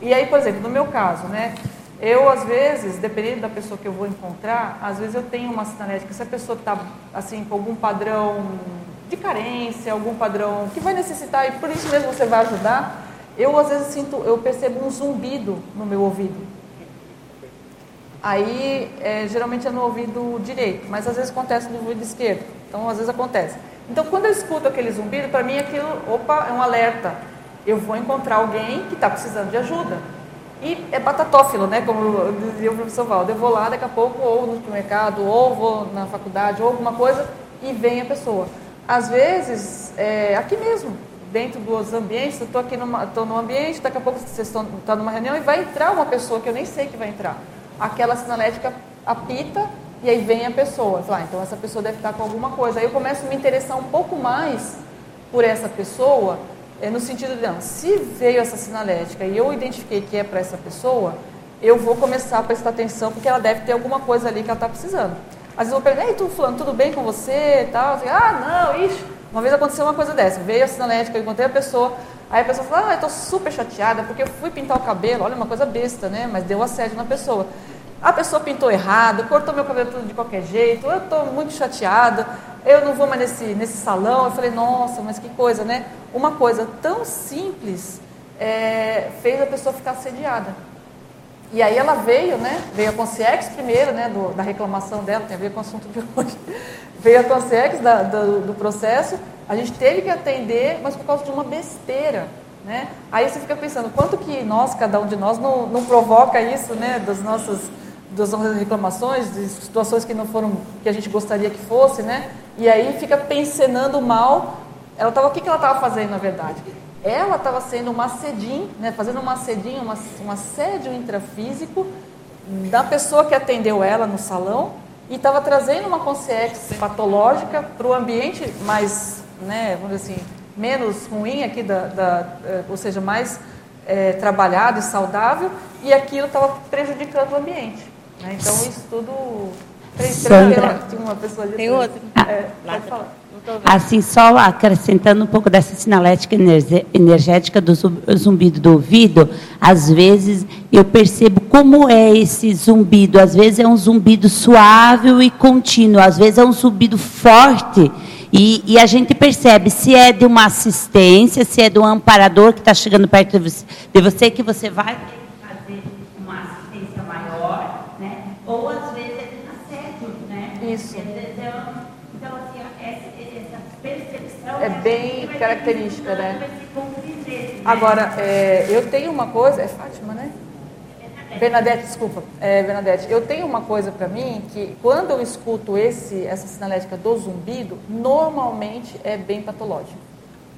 E aí, por exemplo, no meu caso, né? Eu, às vezes, dependendo da pessoa que eu vou encontrar, às vezes eu tenho uma sinalética. Se a pessoa está, assim, com algum padrão de carência, algum padrão que vai necessitar, e por isso mesmo você vai ajudar, eu, às vezes, sinto, eu percebo um zumbido no meu ouvido. Aí, é, geralmente é no ouvido direito, mas às vezes acontece no ouvido esquerdo. Então, às vezes acontece. Então, quando eu escuto aquele zumbido, para mim aquilo, opa, é um alerta. Eu vou encontrar alguém que está precisando de ajuda. E é batatófilo, né? Como dizia o professor Valdo. Eu vou lá daqui a pouco, ou no supermercado, ou vou na faculdade, ou alguma coisa, e vem a pessoa. Às vezes, é, aqui mesmo, dentro dos ambientes, eu estou aqui numa, tô num ambiente, daqui a pouco vocês estão tá numa reunião e vai entrar uma pessoa que eu nem sei que vai entrar. Aquela sinalética apita E aí vem a pessoa, ah, então essa pessoa deve estar com alguma coisa. Aí eu começo a me interessar um pouco mais por essa pessoa, é, no sentido de, não, se veio essa sinalética e eu identifiquei que é para essa pessoa, eu vou começar a prestar atenção, porque ela deve ter alguma coisa ali que ela está precisando. Às vezes eu vou perguntar, ei, tu fulano, tudo bem com você? Tal. Assim, ah, não, ixi. Uma vez aconteceu uma coisa dessa, veio a sinalética, eu encontrei a pessoa, aí a pessoa falou, ah, eu estou super chateada, porque eu fui pintar o cabelo, olha, uma coisa besta, né? Mas deu assédio na pessoa. A pessoa pintou errado, cortou meu cabelo tudo de qualquer jeito, eu estou muito chateada, eu não vou mais nesse, nesse salão. Eu falei, nossa, mas que coisa, né? Uma coisa tão simples é, fez a pessoa ficar assediada. E aí ela veio, né? Veio a Consciex primeiro, né? Do, da reclamação dela, tem a ver com o assunto de hoje. Veio a Consciex da, do, do processo, a gente teve que atender, mas por causa de uma besteira. Né? Aí você fica pensando, quanto que nós, cada um de nós, não, não provoca isso, né? Das nossas, das nossas reclamações, de situações que não foram, que a gente gostaria que fosse, né? E aí fica pensando mal. Ela estava, o que, que ela estava fazendo, na verdade? Ela estava sendo uma assedim, né, fazendo uma assedinho, uma, um assédio intrafísico da pessoa que atendeu ela no salão e estava trazendo uma consciência patológica para o ambiente mais, né, vamos dizer assim, menos ruim aqui, da, da eh, ou seja, mais é, trabalhado e saudável, e aquilo estava prejudicando o ambiente. Né? Então, isso tudo... Sandra, tem uma pessoa ali. Tem outra? É, pode falar. Assim, só acrescentando um pouco dessa sinalética energética do zumbido do ouvido, às vezes eu percebo como é esse zumbido. Às vezes é um zumbido suave e contínuo, às vezes é um zumbido forte. E, e a gente percebe se é de uma assistência, se é de um amparador que está chegando perto de você, de você, que você vai ter que fazer uma assistência maior, né? ou às vezes é de um assédio. Né? Isso. é bem característica, né? Agora, é, eu tenho uma coisa, é Fátima, né? Bernadette, desculpa, é, Bernadette, eu tenho uma coisa para mim que quando eu escuto esse, essa sinalética do zumbido, normalmente é bem patológico.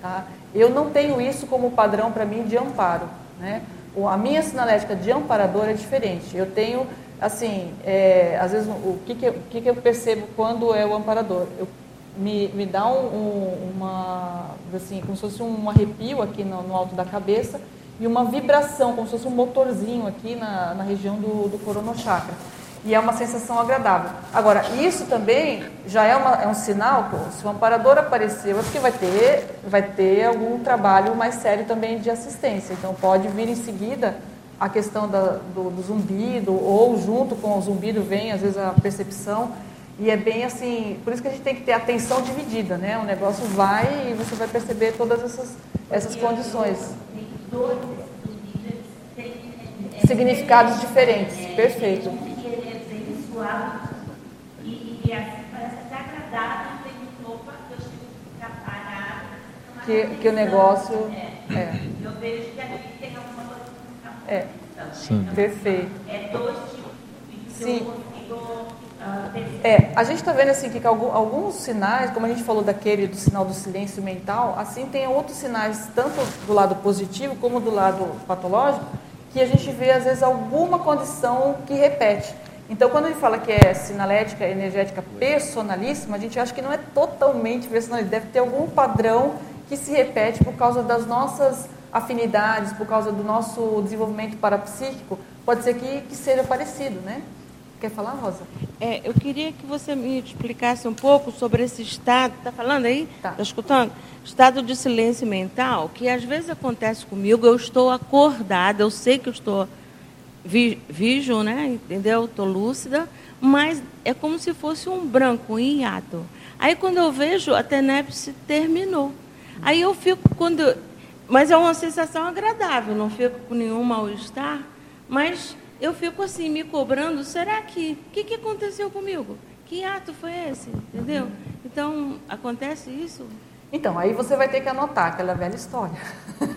Tá? Eu não tenho isso como padrão para mim de amparo. Né? A minha sinalética de amparador é diferente. Eu tenho, assim, é, às vezes, o, que, que, eu, o que, que eu percebo quando é o amparador? Eu me, me dá um, um, uma, assim, como se fosse um arrepio aqui no, no, alto da cabeça e uma vibração, como se fosse um motorzinho aqui na, na região do, do coronochakra. E é uma sensação agradável. Agora, isso também já é, uma, é um sinal, se o amparador apareceu, é porque vai ter, vai ter algum trabalho mais sério também de assistência. Então, pode vir em seguida a questão da, do, do zumbido, ou junto com o zumbido vem, às vezes, a percepção. E é bem assim, por isso que a gente tem que ter atenção dividida, né? O negócio vai e você vai perceber todas essas, essas condições. Significados diferentes, perfeito. Que, que o negócio. É. Eu vejo que ali tem alguma coisa. É. Sim. Perfeito. É dois tipos. Sim. É, a gente está vendo assim que alguns sinais, como a gente falou daquele do sinal do silêncio mental, assim tem outros sinais, tanto do lado positivo como do lado patológico, que a gente vê às vezes alguma condição que repete. Então, quando gente fala que é sinalética, energética personalíssima, a gente acha que não é totalmente personalíssima, deve ter algum padrão que se repete por causa das nossas afinidades, por causa do nosso desenvolvimento parapsíquico, pode ser que, que seja parecido, né? Quer falar, Rosa? É, eu queria que você me explicasse um pouco sobre esse estado. Está falando aí? Está tá escutando? Estado de silêncio mental, que às vezes acontece comigo. Eu estou acordada, eu sei que eu estou vi, vijo, né? Entendeu? Estou lúcida, mas é como se fosse um branco, um hiato. Aí quando eu vejo, a tenepse terminou. Aí eu fico quando. Mas é uma sensação agradável, não fico com nenhum mal-estar, mas eu fico assim, me cobrando, será que, o que, que aconteceu comigo? Que ato foi esse? Entendeu? Então, acontece isso? Então, aí você vai ter que anotar aquela velha história.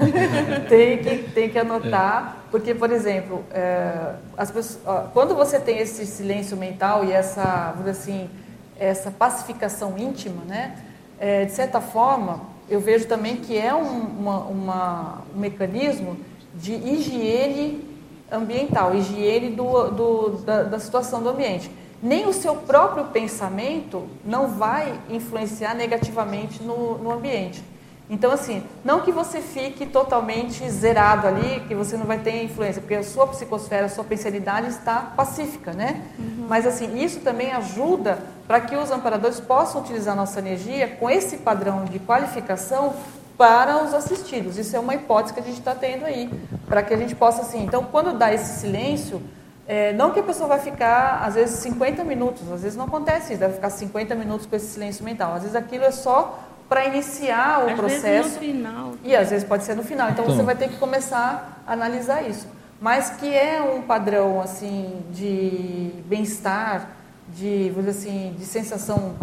tem, que, tem que anotar, porque, por exemplo, é, as pessoas, quando você tem esse silêncio mental e essa, assim, essa pacificação íntima, né, é, de certa forma, eu vejo também que é um, uma, uma, um mecanismo de higiene ambiental, higiene do, do, da, da, situação do ambiente. nem o seu próprio pensamento não vai influenciar negativamente no, no ambiente. Então, assim, não que você fique totalmente zerado ali, que você não vai ter influência, porque a sua psicosfera, a sua pensalidade está pacífica, né? Uhum. Mas, assim, isso também ajuda para que os amparadores possam utilizar a nossa energia com esse padrão de qualificação para os assistidos. Isso é uma hipótese que a gente está tendo aí, para que a gente possa, assim, então, quando dá esse silêncio, é, não que a pessoa vai ficar, às vezes, 50 minutos, às vezes não acontece isso, deve ficar 50 minutos com esse silêncio mental. Às vezes aquilo é só para iniciar o às processo. Vezes no final. E às vezes pode ser no final. Então, então, você vai ter que começar a analisar isso. Mas que é um padrão assim de bem-estar, de, assim, de sensação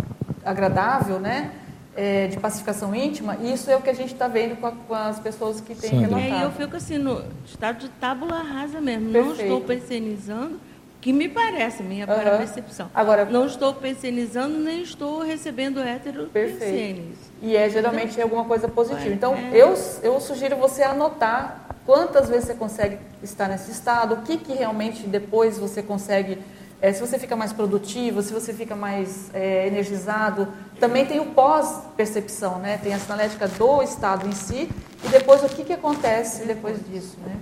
agradável, né? É, de pacificação íntima, isso é o que a gente está vendo com, a, com, as pessoas que têm Sandra. relatado. É, eu fico assim, no estado de tábula rasa mesmo. Perfeito. Não estou pensionizando que me parece, minha uhum. percepção. Agora, não estou pensionizando nem estou recebendo hétero Perfeito. E é geralmente é alguma coisa positiva. Então, é. eu, eu sugiro você anotar quantas vezes você consegue estar nesse estado, o que, que realmente depois você consegue, é, se você fica mais produtivo, se você fica mais é, energizado. Também tem o pós-percepção, né? Tem a sinalética do estado em si e depois o que, que acontece depois disso, né?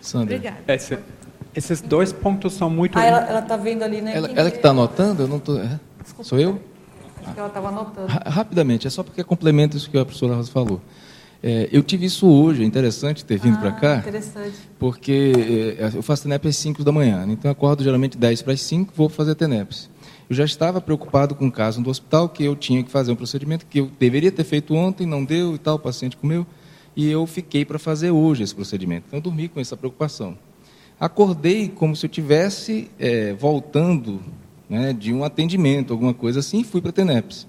Sandra. Obrigada. Essa, esses dois pontos são muito. Ah, ela está vendo ali, né? Ela, ela que está anotando? Eu não tô... É? Sou eu? Acho que ela estava anotando. rapidamente, é só porque complementa isso que a professora Rosa falou. É, eu tive isso hoje, é interessante ter vindo ah, para cá. Interessante. Porque é, eu faço TENEP às 5 da manhã, né? então eu acordo geralmente 10 para as 5 vou fazer TENEPS. Eu já estava preocupado com um caso do hospital que eu tinha que fazer um procedimento que eu deveria ter feito ontem, não deu e tal, o paciente comeu, e eu fiquei para fazer hoje esse procedimento. Então eu dormi com essa preocupação acordei como se eu tivesse é, voltando né, de um atendimento, alguma coisa assim, e fui para a TENEPS.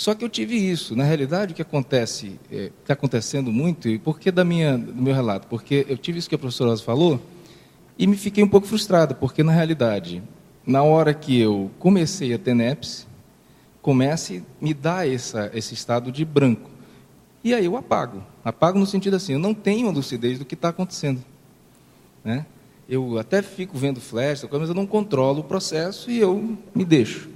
Só que eu tive isso. Na realidade, o que acontece, é, está acontecendo muito, e por que da minha, do meu relato? Porque eu tive isso que a professora Rosa falou, e me fiquei um pouco frustrado, porque na realidade, na hora que eu comecei a TENEPS, comece a me dar essa, esse estado de branco. E aí eu apago. Apago no sentido assim, eu não tenho a lucidez do que está acontecendo. Né? eu até fico vendo flash, mas eu não controlo o processo e eu me deixo.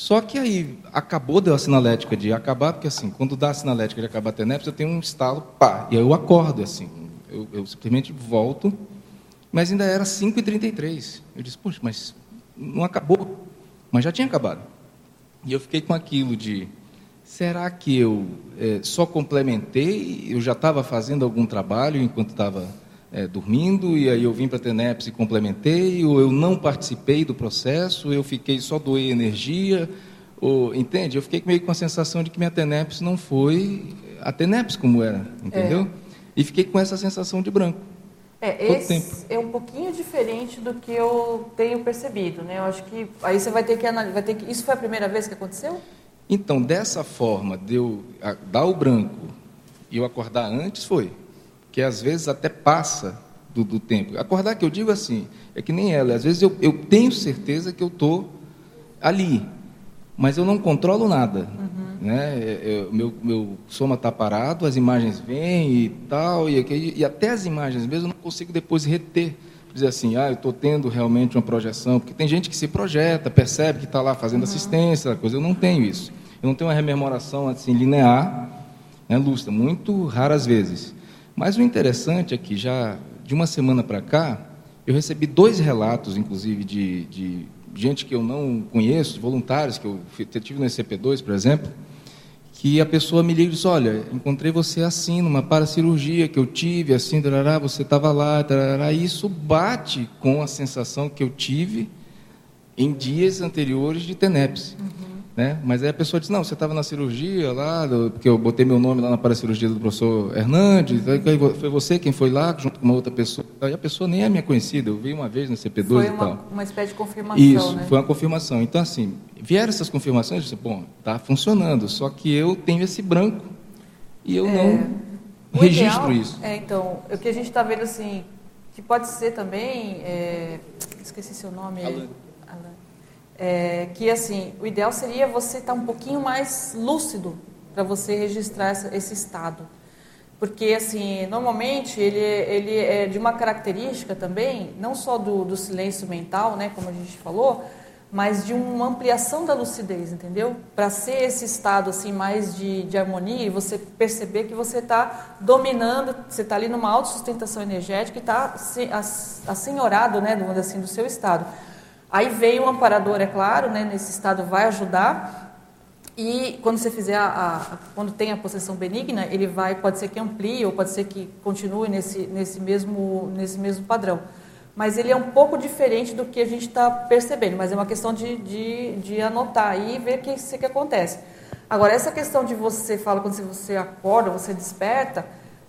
Só que aí acabou deu a sinalética de acabar, porque assim, quando dá a sinalética de acabar a TENEPS, eu tenho um estalo, pá, e aí eu acordo assim. Eu, eu simplesmente volto, mas ainda era 5h33. Eu disse, poxa, mas não acabou. Mas já tinha acabado. E eu fiquei com aquilo de, será que eu é, só complementei, eu já estava fazendo algum trabalho enquanto estava é, dormindo, e aí eu vim para a TENEPS e complementei, ou eu não participei do processo, eu fiquei só doei energia, ou, entende? Eu fiquei meio com a sensação de que minha TENEPS não foi a TENEPS como era, entendeu? É. E fiquei com essa sensação de branco. É, esse é um pouquinho diferente do que eu tenho percebido, né? Eu acho que aí você vai ter que analisar, vai ter que, isso foi a primeira vez que aconteceu? Então, dessa forma, de eu dar o branco e eu acordar antes, foi que às vezes até passa do, do, tempo. Acordar que eu digo assim, é que nem ela, às vezes eu, eu tenho certeza que eu estou ali, mas eu não controlo nada. Uhum. Né? Eu, meu, meu soma está parado, as imagens vêm e tal, e, e até as imagens mesmo eu não consigo depois reter dizer assim, ah, eu estou tendo realmente uma projeção, porque tem gente que se projeta, percebe que está lá fazendo uhum. assistência, coisa. Eu não tenho isso. Eu não tenho uma rememoração assim linear, né, lúcida, muito raras vezes. Mas o interessante é que já de uma semana para cá, eu recebi dois relatos, inclusive, de, de gente que eu não conheço, voluntários que eu tive no ECP2, por exemplo, que a pessoa me liga e diz, olha, encontrei você assim, numa paracirurgia que eu tive, assim, tarará, você estava lá, tarará, e isso bate com a sensação que eu tive em dias anteriores de TENEPS. Uhum. Né? Mas aí a pessoa diz, não, você estava na cirurgia lá, porque eu botei meu nome lá na paracirurgia do professor Hernandes, foi você quem foi lá, junto com uma outra pessoa. Aí a pessoa nem é minha conhecida, eu vi uma vez no CP2 foi e uma, tal. uma espécie de confirmação, Isso, né? foi uma confirmação. Então, assim, vieram essas confirmações, eu disse, bom, está funcionando, só que eu tenho esse branco e eu é, não registro ideal, isso. É, então, o que a gente está vendo, assim, que pode ser também, é, esqueci seu nome... Alan. É, que assim, o ideal seria você estar um pouquinho mais lúcido para você registrar essa, esse estado. Porque, assim, normalmente ele, ele é de uma característica também, não só do, do silêncio mental, né, como a gente falou, mas de uma ampliação da lucidez, entendeu? Para ser esse estado assim mais de, de harmonia e você perceber que você está dominando, você está ali numa autossustentação energética e está assenhorado, né, assim, do seu estado. Aí veio o amparador, é claro, né, nesse estado vai ajudar. E quando você fizer a, a, quando tem a possessão benigna, ele vai, pode ser que amplie ou pode ser que continue nesse, nesse mesmo nesse mesmo padrão mas ele é um pouco diferente do que a gente está percebendo, mas é uma questão de, de, de anotar aí e ver o que, que acontece. Agora, essa questão de você fala quando você acorda, você desperta,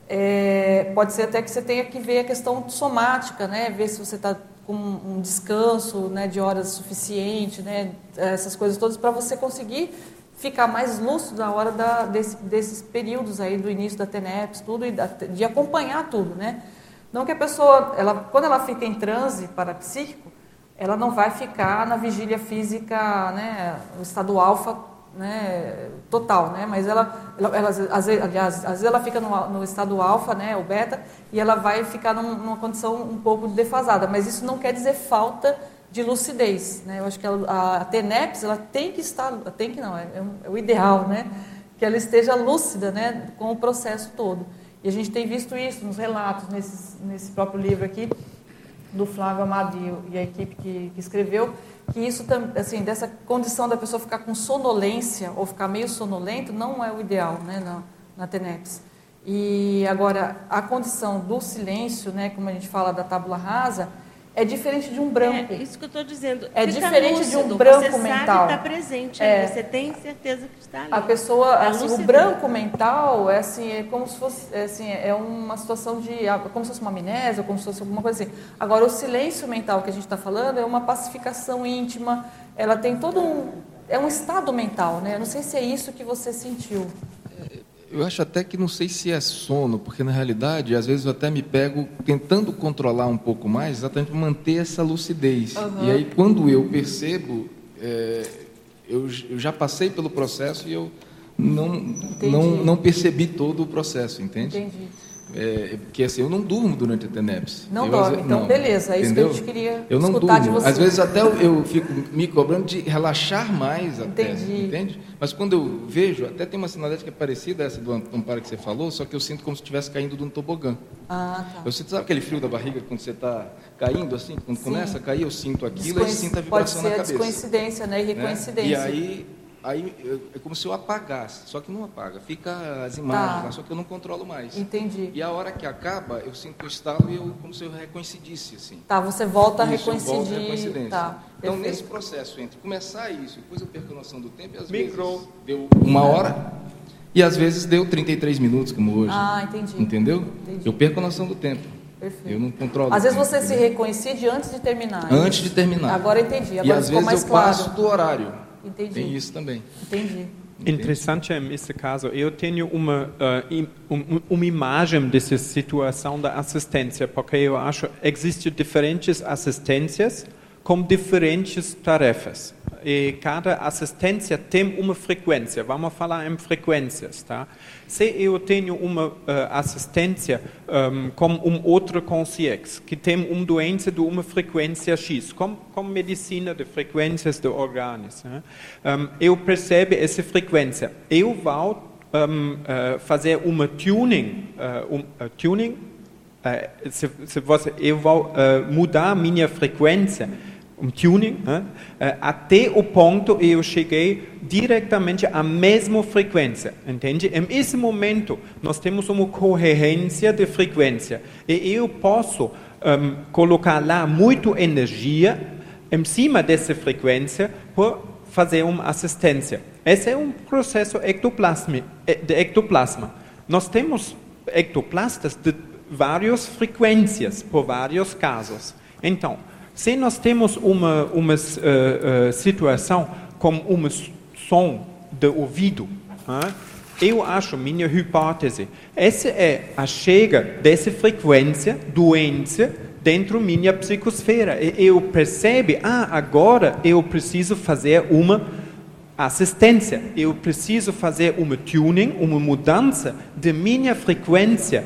é, pode ser até que você tenha que ver a questão somática, né? ver se você está com um descanso né, de horas suficiente, né? essas coisas todas, para você conseguir ficar mais lúcido na hora da, desse, desses períodos aí do início da TENEPS, tudo, e da, de acompanhar tudo, né? Não que a pessoa, ela, quando ela fica em transe parapsíquico, ela não vai ficar na vigília física, né, no estado alfa, né, total, né, mas ela, ela, ela às, vezes, aliás, às vezes ela fica no, no estado alfa, né, o beta, e ela vai ficar num, numa condição um pouco defasada, mas isso não quer dizer falta de lucidez, né, eu acho que a, a TENEPS, ela tem que estar, tem que não, é, é o ideal, né, que ela esteja lúcida, né, com o processo todo. E a gente tem visto isso nos relatos, nesse próprio livro aqui, do Flávio Amado e, a equipe que, que escreveu, que isso, assim, dessa condição da pessoa ficar com sonolência ou ficar meio sonolento, não é o ideal né, na, na TENEPS. E agora, a condição do silêncio, né, como a gente fala da tábula rasa, é diferente de um branco. É isso que eu estou dizendo. É Fica diferente lúcido, de um branco você mental. Você está presente, é. você tem certeza que está ali. A pessoa, é assim, o branco mental é assim, é como se fosse, é, assim, é uma situação de, ah, como se fosse uma amnésia, como se fosse alguma coisa assim. Agora, o silêncio mental que a gente está falando é uma pacificação íntima. Ela tem todo um, é um estado mental, né? Eu não sei se é isso que você sentiu. Eu acho até que não sei se é sono, porque na realidade, às vezes eu até me pego tentando controlar um pouco mais, exatamente para manter essa lucidez. Uhum. E aí, quando eu percebo, é, eu, eu, já passei pelo processo e eu não, não, não percebi todo o processo, entende? Entendi. É, porque assim, eu não durmo durante a TENEPS. Não eu, dorme, então não, beleza, é isso entendeu? que a gente queria eu não escutar durmo. de você. Às vezes até eu, eu, fico me cobrando de relaxar mais até, Entendi. entende? Mas quando eu vejo, até tem uma sinalética é parecida essa do amparo que você falou, só que eu sinto como se estivesse caindo de um tobogã. Ah, tá. Eu sinto, sabe aquele frio da barriga quando você está caindo assim? Quando Sim. começa a cair, eu sinto aquilo e sinto a vibração na cabeça. Pode ser descoincidência, né? E Né? E aí Aí é como se eu apagasse, só que não apaga, fica as imagens tá. lá, só que eu não controlo mais. Entendi. E a hora que acaba, eu sinto o estalo e eu como se eu recoincidisse assim. Tá, você volta isso, a recoincidir. Eu coincidência. Tá, então nesse processo entre começar isso e depois eu perco a noção do tempo, e às Micro. vezes deu uma hora e às vezes deu 33 minutos como hoje. Ah, entendi. Entendeu? Entendi. Eu perco a noção do tempo. Perfeito. Eu não controlo. Às vezes você se recoincide antes de terminar. Antes de terminar. Agora entendi. Agora e às vezes mais eu claro. passo do horário. Entendi. Tem isso também. Entendi. Interessante nesse caso, eu tenho uma, uh, uma imagem dessa situação da assistência, porque eu acho que existem diferentes assistências com diferentes tarefas. E cada assistência tem uma frequência. Vamos falar em frequências, tá? Se eu tenho uma uh, assistência um, com um outro concierge que tem uma doença de uma frequência X, como, como medicina de frequências de órgãos, né? um, eu percebo essa frequência. Eu vou um, uh, fazer uma tuning, uh, um, tuning se, se você, eu vou mudar minha frequência um tuning, né? até o ponto eu cheguei diretamente à mesma frequência, entende? Em esse momento nós temos uma coerência de frequência e eu posso um, colocar lá muito energia em cima dessa frequência por fazer uma assistência. Esse é um processo ectoplasma, de ectoplasma. Nós temos ectoplastas de várias frequências por vários casos. Então, se nós temos uma, uma uh, situação como um som de ouvido, eu acho, minha hipótese, essa é a chega dessa frequência, doença, dentro minha psicosfera. Eu percebo, ah, agora eu preciso fazer uma assistência, eu preciso fazer uma tuning, uma mudança de minha frequência,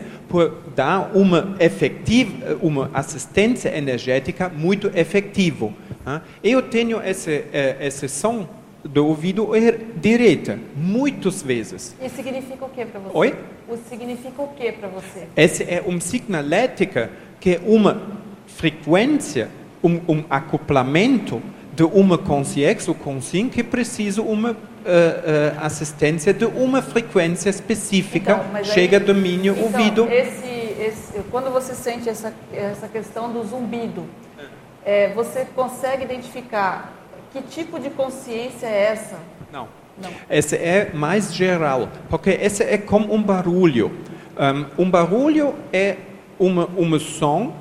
dar uma efetiva, uma assistência energética muito efetiva. ah. Eu tenho esse, eh, esse som do ouvido er- direito, muitas vezes. E significa o que para você? Oi? O significa o que para você? Essa é uma signalética que é uma frequência, um, um acoplamento de uma consciência ou consciência que precisa uma eh, eh, assistência de uma frequência específica Então, mas aí- chega do meu Então, ouvido. Esse, esse- quando você sente essa, essa questão do zumbido, é, você consegue identificar que tipo de consciência é essa? Não. Não. Esse é mais geral, porque esse é como um barulho. Um, um barulho é uma, um som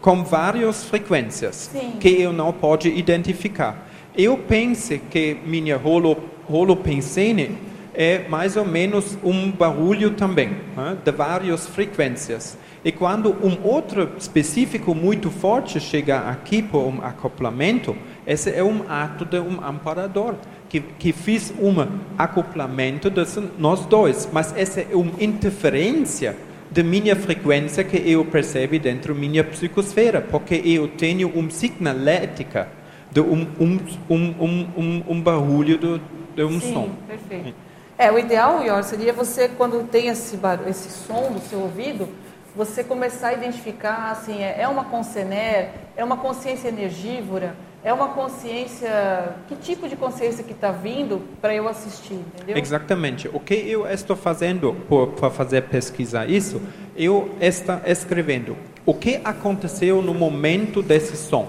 com várias frequências Sim. que eu não posso identificar. Eu penso que minha rolo, holopensene é mais ou menos um barulho também, né, de várias frequências. E quando um outro específico muito forte chega aqui por um acoplamento, esse é um ato de um amparador que, que fez um acoplamento de nós dois, mas essa é uma interferência de minha frequência que eu percebo dentro da minha psicosfera, porque eu tenho uma signalética de um, um, um, um, um, um barulho de, de um Sim, som. perfeito. É, o ideal, Ior, seria você, quando tem esse, bar- esse som do seu ouvido, você começar a identificar, assim, é, é uma concener, é uma consciência energívora, é uma consciência, que tipo de consciência que está vindo para eu assistir, entendeu? Exatamente. O que eu estou fazendo para fazer pesquisa isso, eu estou escrevendo o que aconteceu no momento desse som,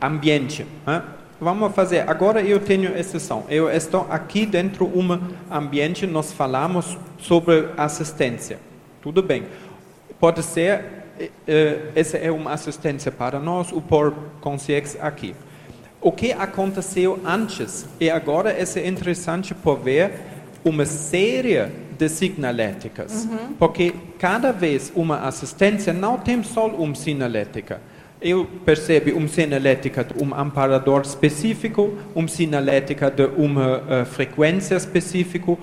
ambiente. hã? Vamos fazer. Agora eu tenho esse som. Eu estou aqui dentro de um ambiente. Nós falamos sobre assistência. Tudo bem. Pode ser essa é uma assistência para nós ou por consciência aqui. O que aconteceu antes e agora é interessante por ver uma série de signaléticas, porque cada vez uma assistência não tem só uma sinalética. Eu percebo uma sinalética de um amparador específico, uma sinalética de uma eh, frequência específica,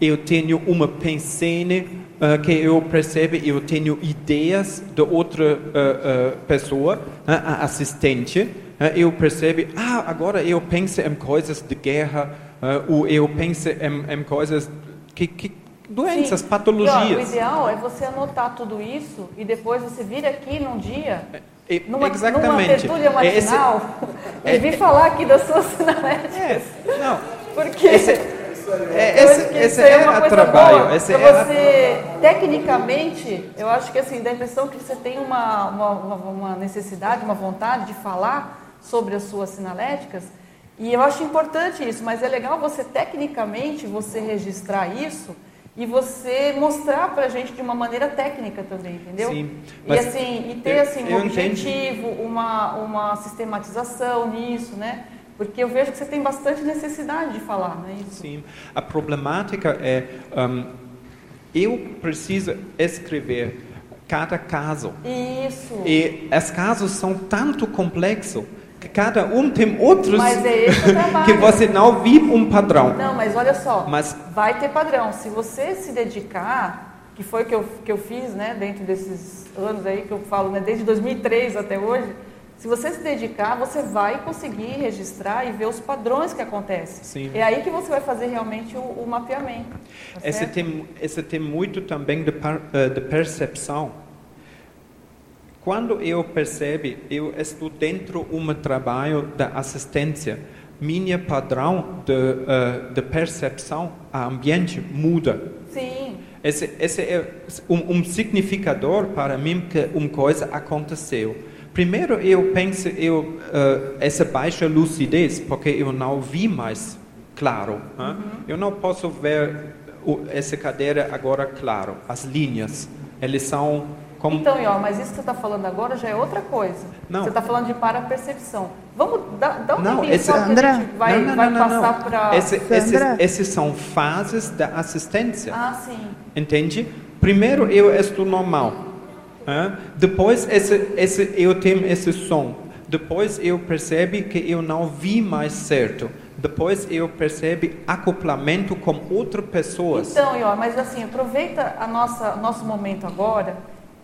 eu tenho uma pensene eh, que eu percebo, eu tenho ideias de outra eh, pessoa, a assistente, eu percebo, ah, agora eu penso em coisas de guerra, ou eu penso em, em coisas que, que doenças, Sim. E, ó, o patologias. ideal é você anotar tudo isso e depois você vir aqui num dia, E- numa, numa exatamente. tertúlia É esse- matinal, e vir falar aqui das suas sinaléticas. É, não, Porque esse, é, esse, esse é a coisa trabalho. boa. Esse é a- você, tecnicamente, eu acho que assim, dá a impressão que você tem uma, uma, uma- necessidade, uma vontade de falar sobre as suas sinaléticas. E eu acho importante isso, mas é legal você tecnicamente você registrar isso e você mostrar para a gente de uma maneira técnica também, entendeu? Sim, e assim, e ter assim um entendi. objetivo, uma, uma sistematização nisso, né? Porque eu vejo que você tem bastante necessidade de falar, não é isso? Sim, a problemática é hum, eu preciso escrever cada caso Isso. e os casos são tanto complexos que cada um tem outros é o que você não vive um padrão. Não, mas olha só, Mas- vai ter padrão. Se você se dedicar, que foi que eu, que eu fiz, né, dentro desses anos aí que eu falo, né, desde 2003 até hoje, se você se dedicar, você vai conseguir registrar e ver os padrões que acontecem. Sim. É aí que você vai fazer realmente o, o mapeamento. tá tem, tem muito também de, eh, de percepção. Quando eu percebo, eu estou dentro de um trabalho da assistência, minha padrão de, eh, de percepção a ambiente muda. Sim, Esse, esse é um, um significador para mim que uma coisa aconteceu. Primeiro eu penso eu eh, essa baixa lucidez porque eu não vi mais claro. hã? Eu não posso ver o, essa cadeira agora claro. As linhas, eles são como Então, Ió, mas isso que você está falando agora já é outra coisa. Não. Você está falando de para-percepção. Vamos dar, dar um não, tempinho esse, só que a André. gente vai, não, não, vai não, não, passar para... Esse, esses são fases da assistência. Ah, sim. Entende? Primeiro eu estou normal. Depois esse, esse, eu tenho esse som. Depois eu percebo que eu não vi mais certo. Depois eu percebo acoplamento com outras pessoas. Então, Ió, mas assim, aproveita a nossa nosso momento agora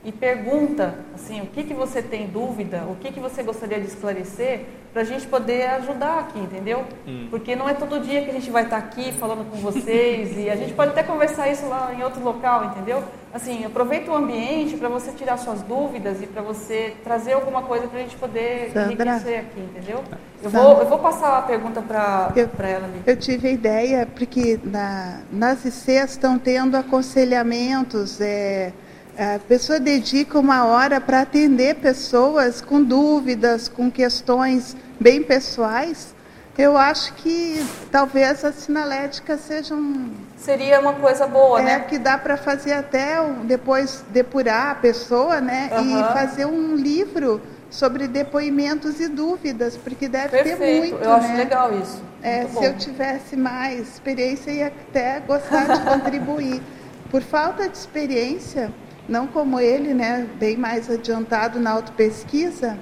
e pergunta assim o que, que você tem dúvida, o que, que você gostaria de esclarecer, para a gente poder ajudar aqui, entendeu? Hum. Porque não é todo dia que a gente vai estar tá aqui falando com vocês e a gente pode até conversar isso lá em outro local, entendeu? Assim, aproveita o ambiente para você tirar suas dúvidas e para você trazer alguma coisa para a gente poder Sandra, enriquecer aqui, entendeu? Eu vou, eu vou passar a pergunta para ela. Ali. Eu tive a ideia, porque na, nas ICs estão tendo aconselhamentos, é, a pessoa dedica uma hora para atender pessoas com dúvidas, com questões bem pessoais. Eu acho que talvez a sinalética seja um. Seria uma coisa boa, é, né? que dá para fazer até depois depurar a pessoa, né? Uhum. E fazer um livro sobre depoimentos e dúvidas, porque deve Perfeito. ter muito. Eu acho né? legal isso. É, se eu tivesse mais experiência, ia até gostar de contribuir. Por falta de experiência, não como ele, né, bem mais adiantado na autopesquisa,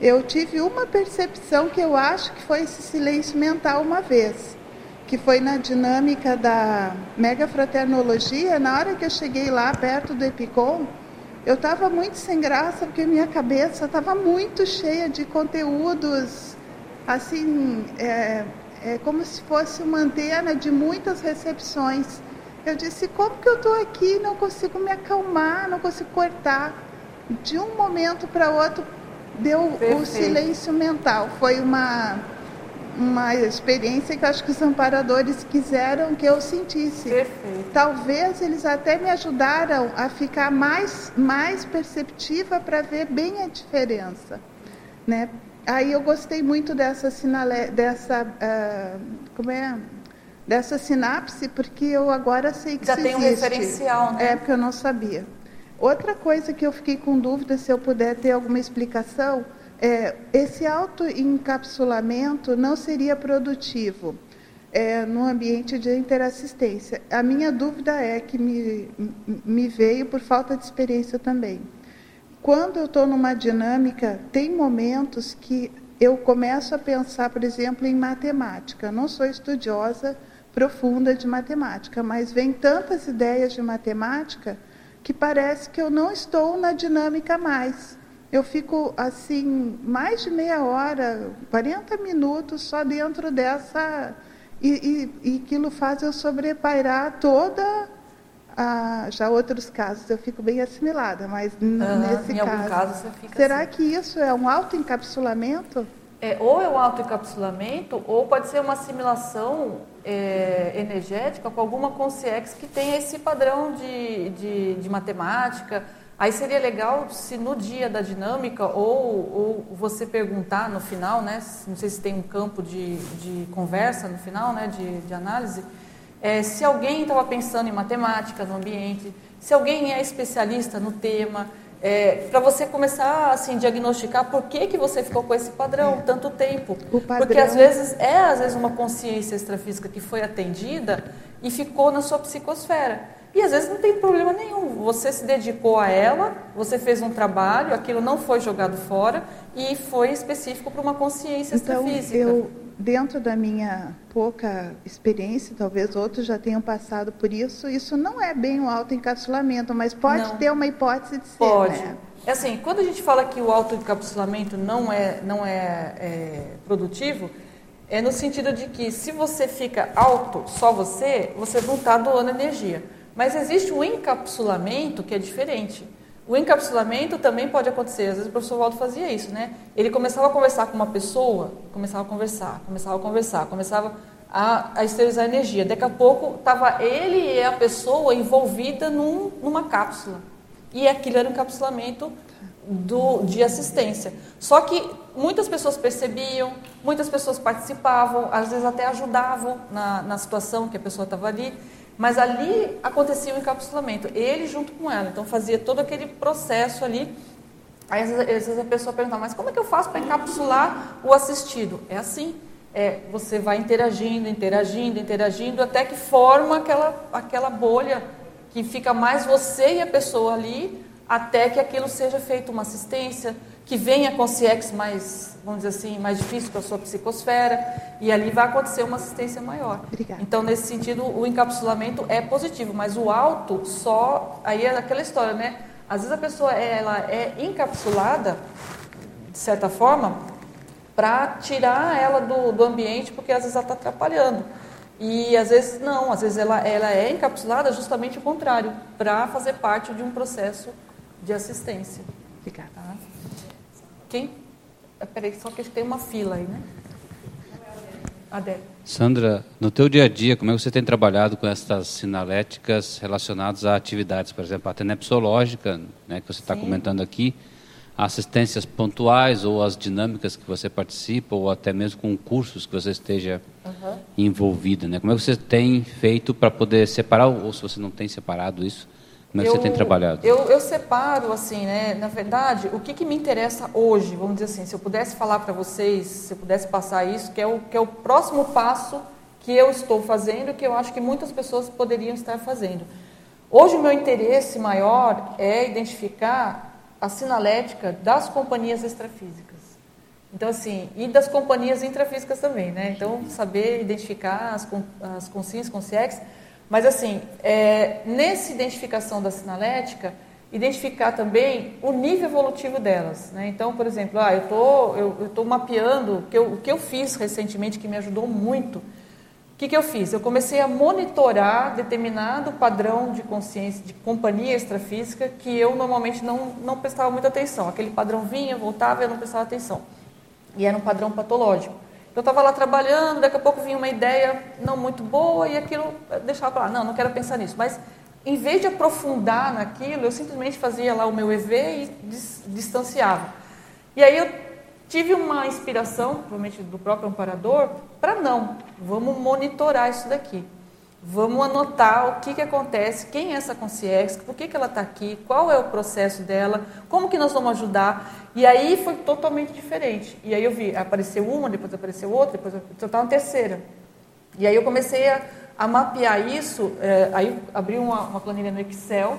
eu tive uma percepção que eu acho que foi esse silêncio mental uma vez, que foi na dinâmica da megafraternologia, na hora que eu cheguei lá perto do Epicom, eu estava muito sem graça porque minha cabeça estava muito cheia de conteúdos, assim, é, é como se fosse uma antena de muitas recepções. Eu disse, como que eu estou aqui, não consigo me acalmar, não consigo cortar. De um momento para outro, deu Perfeito. o silêncio mental. Foi uma, uma experiência que acho que os amparadores quiseram que eu sentisse. Perfeito. Talvez eles até me ajudaram a ficar mais, mais perceptiva para ver bem a diferença. Né? Aí eu gostei muito dessa sinale, dessa uh, como é dessa sinapse, porque eu agora sei que Já tem um referencial, né? É, porque eu não sabia. Outra coisa que eu fiquei com dúvida, se eu puder ter alguma explicação, é, esse autoencapsulamento não seria produtivo é, no ambiente de interassistência. A minha dúvida é que me, me veio por falta de experiência também. Quando eu estou numa dinâmica, tem momentos que eu começo a pensar, por exemplo, em matemática. não sou estudiosa profunda de matemática, mas vem tantas ideias de matemática que parece que eu não estou na dinâmica mais. Eu fico assim mais de meia hora, 40 minutos só dentro dessa e, e, e aquilo faz eu sobrepairar toda a, já outros casos eu fico bem assimilada, mas uhum, nesse caso, caso você fica será assim. que isso é um autoencapsulamento? É, ou é um autoencapsulamento, ou pode ser uma assimilação é, energética com alguma consciência que tenha esse padrão de, de, de, matemática. Aí seria legal se no dia da dinâmica, ou, ou você perguntar no final, né, não sei se tem um campo de, de conversa no final, né, de, de análise, é, se alguém estava pensando em matemática no ambiente, se alguém é especialista no tema, é, para você começar assim diagnosticar por que que você ficou com esse padrão é. tanto tempo. Padrão... porque às vezes é às vezes uma consciência extrafísica que foi atendida e ficou na sua psicosfera. E às vezes não tem problema nenhum. Você se dedicou a ela você fez um trabalho aquilo não foi jogado fora e foi específico para uma consciência então, extrafísica. eu dentro da minha pouca experiência, talvez outros já tenham passado por isso, isso não é bem um autoencapsulamento, mas pode não. ter uma hipótese de ser. Pode. Né? É assim, quando a gente fala que o autoencapsulamento não é, não é, é produtivo, é no sentido de que se você fica alto, só você, você não está doando energia. Mas existe um encapsulamento que é diferente. O encapsulamento também pode acontecer, às vezes o professor Waldo fazia isso, né? Ele começava a conversar com uma pessoa, começava a conversar, começava a conversar, começava a, a esterilizar energia. Daqui a pouco estava ele e a pessoa envolvida num, numa cápsula. E aquilo era um encapsulamento do, de assistência. Só que muitas pessoas percebiam, muitas pessoas participavam, às vezes até ajudavam na, na situação que a pessoa estava ali. Mas ali acontecia o encapsulamento, ele junto com ela. Então fazia todo aquele processo ali. Aí às vezes a pessoa pergunta, mas como é que eu faço para encapsular o assistido? É assim. É, você vai interagindo, interagindo, interagindo, até que forma aquela, aquela bolha que fica mais você e a pessoa ali, até que aquilo seja feito uma assistência, que venha com CX mais, vamos dizer assim, mais difícil para a sua psicosfera, e ali vai acontecer uma assistência maior. Obrigada. Então, nesse sentido, o encapsulamento é positivo, mas o alto só, aí é aquela história, né? Às vezes a pessoa ela é encapsulada, de certa forma, para tirar ela do, do ambiente, porque às vezes ela está atrapalhando. E às vezes não, às vezes ela, ela é encapsulada justamente o contrário, para fazer parte de um processo de assistência. Obrigada. Tá? Quem? Peraí, só que tem uma fila aí, né? Adélio. Sandra, no teu dia a dia, como é que você tem trabalhado com essas sinaléticas relacionadas a atividades, por exemplo, a tenepsológica, né, que você está comentando aqui, assistências pontuais ou as dinâmicas que você participa ou até mesmo com cursos que você esteja uhum. envolvida, né? Como é que você tem feito para poder separar ou se você não tem separado isso? Como é que eu, você tem trabalhado? Eu, eu, separo assim, né? Na verdade, o que, que me interessa hoje, vamos dizer assim, se eu pudesse falar para vocês, se eu pudesse passar isso, que é o que é o próximo passo que eu estou fazendo, que eu acho que muitas pessoas poderiam estar fazendo. Hoje o meu interesse maior é identificar a sinalética das companhias extrafísicas. Então, assim, e das companhias intrafísicas também, né? Então, saber identificar as, as consciências, consciex, mas, assim, é, nessa identificação da sinalética, identificar também o nível evolutivo delas. Né? Então, por exemplo, ah, eu tô, estou mapeando o que, eu, o que eu fiz recentemente que me ajudou muito. O que, que eu fiz? Eu comecei a monitorar determinado padrão de consciência, de companhia extrafísica, que eu normalmente não, não prestava muita atenção. Aquele padrão vinha, voltava e eu não prestava atenção. E era um padrão patológico. Eu estava lá trabalhando, daqui a pouco vinha uma ideia não muito boa e aquilo deixava para lá. Não, não quero pensar nisso. Mas, em vez de aprofundar naquilo, eu simplesmente fazia lá o meu EV e distanciava. E aí eu tive uma inspiração, provavelmente do próprio amparador, para não, vamos monitorar isso daqui. Vamos anotar o que, que acontece, quem é essa consciência, por que, que ela está aqui, qual é o processo dela, como que nós vamos ajudar. E aí foi totalmente diferente. E aí eu vi, apareceu uma, depois apareceu outra, depois eu estava na terceira. E aí eu comecei a, a mapear isso, é, aí abri uma, uma planilha no Excel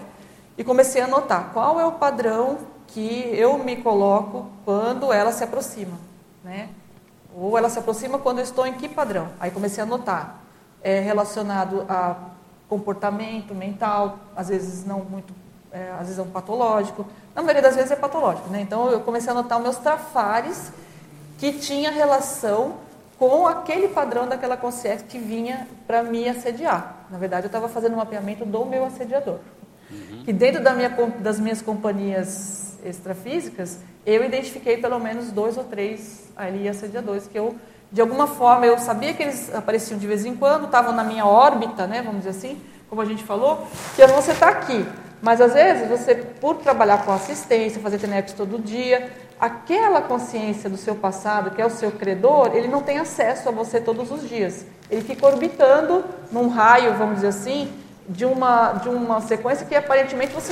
e comecei a anotar qual é o padrão que eu me coloco quando ela se aproxima, né? Ou ela se aproxima quando eu estou em que padrão? Aí comecei a anotar é, relacionado a comportamento mental, às vezes não muito, é, às vezes é um patológico. Na maioria das vezes é patológico, né? Então eu comecei a anotar meus trafares que tinha relação com aquele padrão daquela consciência que vinha para me assediar. Na verdade, eu estava fazendo um mapeamento do meu assediador. Uhum. Que dentro da minha, das minhas companhias extrafísicas, eu identifiquei pelo menos dois ou três ali assediadores que eu de alguma forma eu sabia que eles apareciam de vez em quando, estavam na minha órbita, né, vamos dizer assim, como a gente falou, que você está aqui. Mas às vezes você, por trabalhar com assistência, fazer TENEPS todo dia, aquela consciência do seu passado, que é o seu credor, ele não tem acesso a você todos os dias. Ele fica orbitando num raio, vamos dizer assim, de uma, de uma sequência que aparentemente você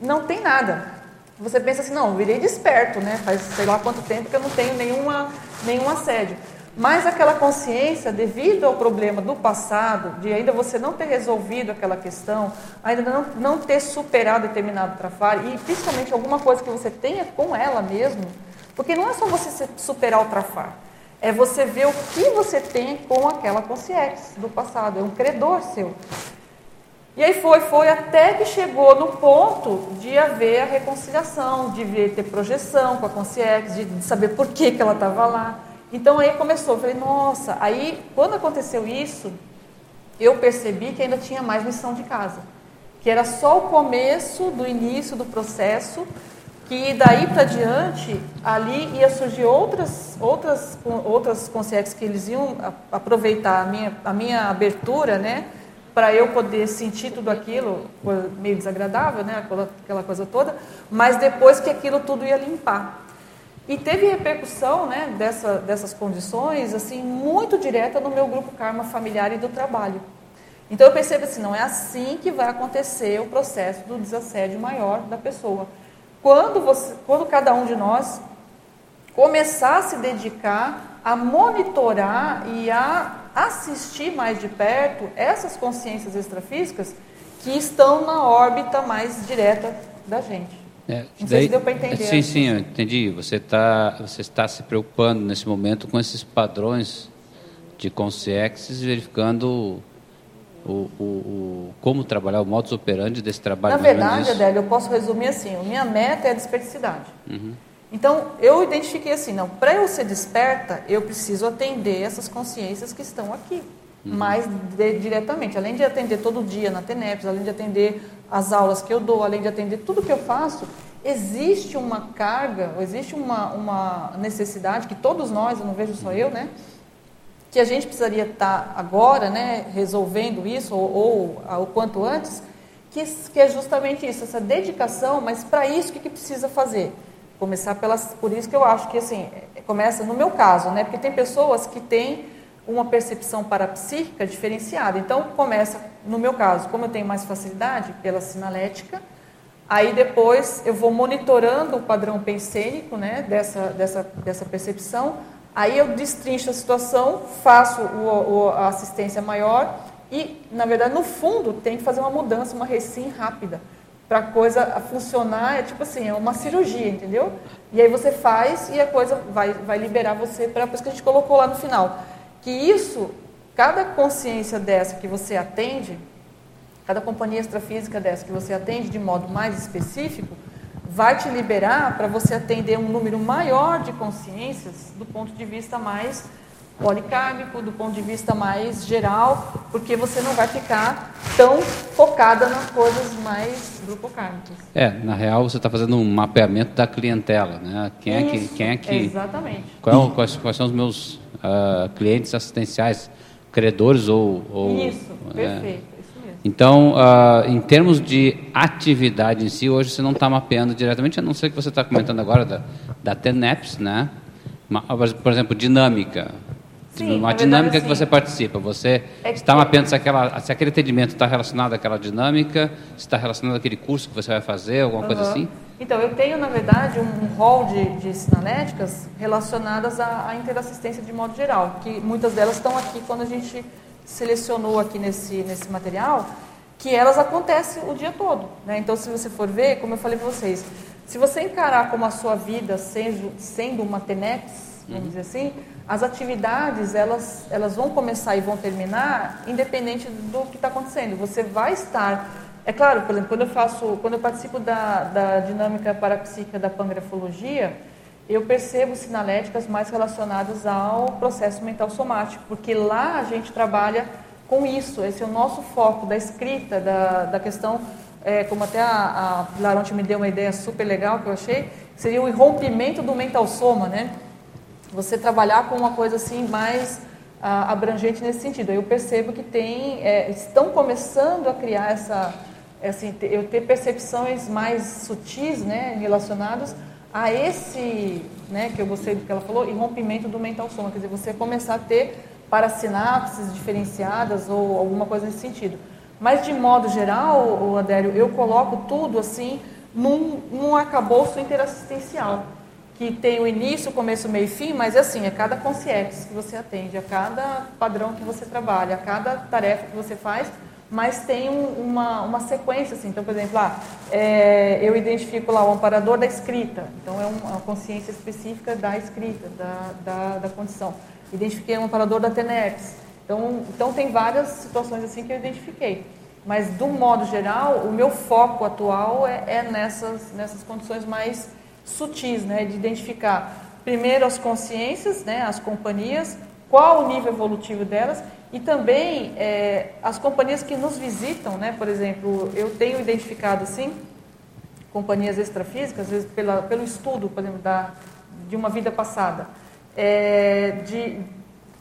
não tem nada. Você pensa assim, não, virei desperto, né? Faz sei lá quanto tempo que eu não tenho nenhuma, nenhum assédio. Mas aquela consciência, devido ao problema do passado, de ainda você não ter resolvido aquela questão, ainda não, não ter superado determinado trafar, e principalmente alguma coisa que você tenha com ela mesmo, porque não é só você superar o trafar, é você ver o que você tem com aquela consciência do passado, é um credor seu. E aí foi, foi até que chegou no ponto de haver a reconciliação, de ter projeção com a consciência, de saber por que, que ela estava lá. Então aí começou, eu falei, nossa, aí quando aconteceu isso, eu percebi que ainda tinha mais missão de casa. Que era só o começo do início do processo, que daí para diante, ali ia surgir outras, outras, outras consciências que eles iam aproveitar a minha, a minha abertura, né? Para eu poder sentir tudo aquilo, meio desagradável, né? Aquela coisa toda, mas depois que aquilo tudo ia limpar. E teve repercussão né, dessa, dessas condições assim muito direta no meu grupo karma familiar e do trabalho. Então eu percebo assim, não é assim que vai acontecer o processo do desassédio maior da pessoa. Quando, você, quando cada um de nós começar a se dedicar a monitorar e a assistir mais de perto essas consciências extrafísicas que estão na órbita mais direta da gente. É, Não daí, sei se deu para entender. Sim, sim, eu entendi. Você, tá, você está se preocupando nesse momento com esses padrões de consciências, verificando o, o, o, como trabalhar, o modus operandi desse trabalho? Na verdade, Adélio, eu posso resumir assim: a minha meta é a desperticidade. Uhum. Então, eu identifiquei assim: não, para eu ser desperta, eu preciso atender essas consciências que estão aqui, uhum. mais de, diretamente. Além de atender todo dia na TENEPS, além de atender as aulas que eu dou, além de atender tudo que eu faço, existe uma carga, existe uma, uma necessidade que todos nós, eu não vejo só eu, né? Que a gente precisaria estar agora, né, resolvendo isso, ou, ou o quanto antes, que, que, é justamente isso, essa dedicação, mas para isso o que, que precisa fazer? Começar pelas, por isso que eu acho que assim, começa no meu caso, né? Porque tem pessoas que têm uma percepção parapsíquica diferenciada. Então começa, no meu caso, como eu tenho mais facilidade pela sinalética, Aí depois eu vou monitorando o padrão pensênico né, dessa, dessa, dessa percepção. Aí eu destrincho a situação, faço o, o, a assistência maior e, na verdade, no fundo, tem que fazer uma mudança, uma recim rápida. Para a coisa funcionar, é tipo assim, é uma cirurgia, entendeu? E aí você faz e a coisa vai, vai liberar você para isso que a gente colocou lá no final. Que isso, cada consciência dessa que você atende, cada companhia extrafísica dessa que você atende de modo mais específico, vai te liberar para você atender um número maior de consciências do ponto de vista mais policármico, do ponto de vista mais geral, porque você não vai ficar tão focada nas coisas mais grupocármicas. É, na real você está fazendo um mapeamento da clientela, né? Quem é que, quem é que, exatamente. Qual, quais, quais são os meus uh, clientes assistenciais, credores ou, ou isso, perfeito. É, então, uh, em termos de atividade em si, hoje você não está mapeando diretamente, a não ser que você está comentando agora da, da TENEPS, né? Por exemplo, dinâmica. Sim, uma dinâmica verdade, que você participa. Você é está mapeando se, aquela, se aquele atendimento está relacionado àquela dinâmica, se está relacionado àquele curso que você vai fazer, alguma uhum. coisa assim? Então, eu tenho, na verdade, um rol de, de sinaléticas relacionadas à, à interassistência de modo geral, que muitas delas estão aqui quando a gente selecionou aqui nesse, nesse material, que elas acontecem o dia todo. Né? Então, se você for ver, como eu falei para vocês, se você encarar como a sua vida sendo, sendo uma TENEPS, vamos uhum. dizer assim, as atividades elas, elas vão começar e vão terminar independente do que está acontecendo. Você vai estar. É claro, por exemplo, quando eu faço, quando eu participo da, da dinâmica parapsíquica da pangrafologia, eu percebo sinaléticas mais relacionadas ao processo mental somático, porque lá a gente trabalha com isso, esse é o nosso foco da escrita, da, da questão, é, como até a, a Laronte me deu uma ideia super legal que eu achei, seria o rompimento do mental soma, né? Você trabalhar com uma coisa assim mais ah, abrangente nesse sentido. Eu percebo que tem, é, estão começando a criar essa, eu ter percepções mais sutis, né, relacionadas a esse, né, que eu gostei do que ela falou, e rompimento do mental soma, quer dizer, você começar a ter parasinapses diferenciadas ou alguma coisa nesse sentido. Mas de modo geral, Adélio, eu coloco tudo assim num, num arcabouço interassistencial, que tem o início, começo, meio e fim, mas é assim, é cada consciência que você atende, a cada padrão que você trabalha, a cada tarefa que você faz, mas tem um, uma, uma sequência, assim. Então, por exemplo, lá, é, eu identifico lá o amparador da escrita, então é uma consciência específica da escrita, da, da, da condição. Identifiquei o amparador da TENEPS. Então, então, tem várias situações assim que eu identifiquei. Mas, do modo geral, o meu foco atual é, é nessas, nessas condições mais sutis, né, de identificar primeiro as consciências, né, as companhias, qual o nível evolutivo delas e também é, as companhias que nos visitam, né? por exemplo, eu tenho identificado assim, companhias extrafísicas, às vezes pela, pelo estudo, por exemplo, da, de uma vida passada, é, de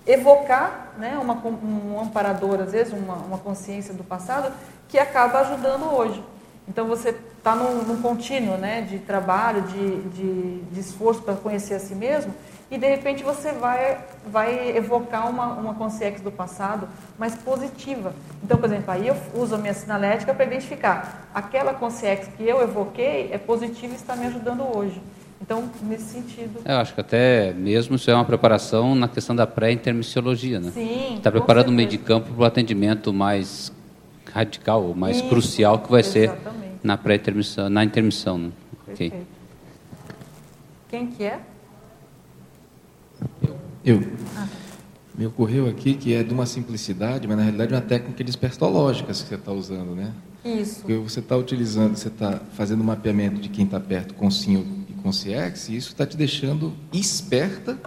evocar né, uma, um amparador, às vezes, uma, uma consciência do passado, que acaba ajudando hoje. Então você está num, num, contínuo né, de trabalho, de, de, de esforço para conhecer a si mesmo, e de repente você vai, vai evocar uma, uma consciência do passado mais positiva. Então, por exemplo, aí eu uso a minha sinalética para identificar aquela consciência que eu evoquei é positiva e está me ajudando hoje. Então, nesse sentido. Eu acho que até mesmo isso é uma preparação na questão da pré-intermissiologia, né? Sim. Está preparando o meio de campo para o atendimento mais radical, mais isso, crucial que vai exatamente. ser na pré-intermissão, na intermissão. Né? Okay. Quem que é? Eu. Me ocorreu aqui que é de uma simplicidade, mas na realidade é uma técnica despertológica que você está usando, né? Isso. Porque você está utilizando, você está fazendo um mapeamento de quem está perto com SIM e com CIEX, e isso está te deixando esperta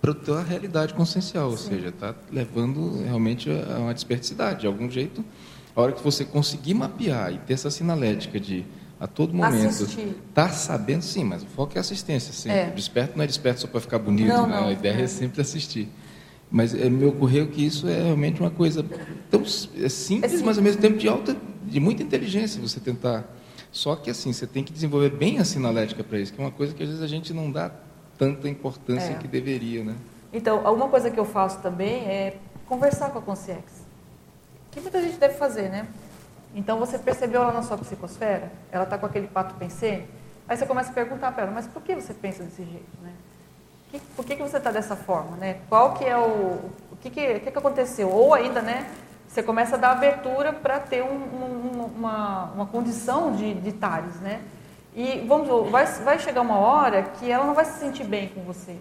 para a tua realidade consciencial, ou Sim. seja, está levando realmente a uma desperticidade. De algum jeito, a hora que você conseguir mapear e ter essa sinalética de a todo momento tá sabendo sim, mas o foco é assistência sempre. É. Desperto não é desperto só para ficar bonito, não, né? não. a ideia é. é sempre assistir. Mas é, me ocorreu que isso é realmente uma coisa tão é simples, é mas ao mesmo tempo de alta, de muita inteligência você tentar. Só que assim, você tem que desenvolver bem a sinalética para isso, que é uma coisa que às vezes a gente não dá tanta importância é. que deveria, né? Então, alguma coisa que eu faço também é conversar com a Consciex. Que muita gente deve fazer, né? Então você percebeu lá na sua psicosfera, ela está com aquele pato pensê, aí você começa a perguntar para ela, mas por que você pensa desse jeito, né? Que, por que, que você está dessa forma, né? Qual que é o, o que que, que que aconteceu? Ou ainda, né? Você começa a dar abertura para ter um, um, uma, uma condição de, de tares, né? E vamos, vai, vai chegar uma hora que ela não vai se sentir bem com você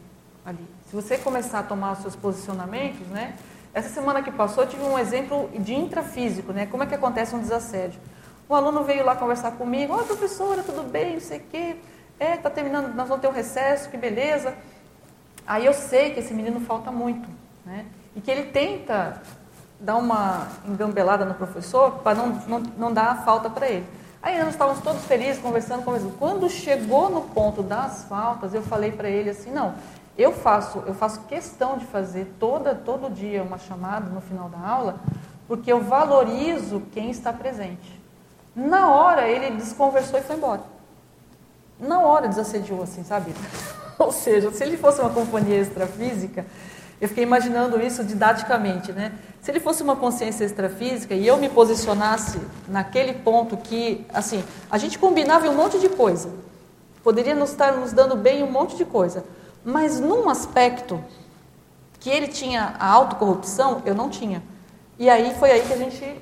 ali. Se você começar a tomar os seus posicionamentos, né? Essa semana que passou, eu tive um exemplo de intrafísico, né? Como é que acontece um desassédio? Um aluno veio lá conversar comigo, ó, oh, professora, tudo bem, não sei o quê. É, tá terminando, nós vamos ter um recesso, que beleza. Aí eu sei que esse menino falta muito, né? E que ele tenta dar uma engambelada no professor para não, não, não dar a falta para ele. Aí nós estávamos todos felizes, conversando, conversando. Quando chegou no ponto das faltas, eu falei para ele assim, não, eu faço, eu faço questão de fazer toda, todo dia uma chamada no final da aula, porque eu valorizo quem está presente. Na hora ele desconversou e foi embora. Na hora desassediou, assim, sabe? Ou seja, se ele fosse uma companhia extrafísica, eu fiquei imaginando isso didaticamente, né? Se ele fosse uma consciência extrafísica e eu me posicionasse naquele ponto que, assim, a gente combinava um monte de coisa, poderia nos estar nos dando bem um monte de coisa, mas num aspecto que ele tinha a autocorrupção, eu não tinha. E aí foi aí que a gente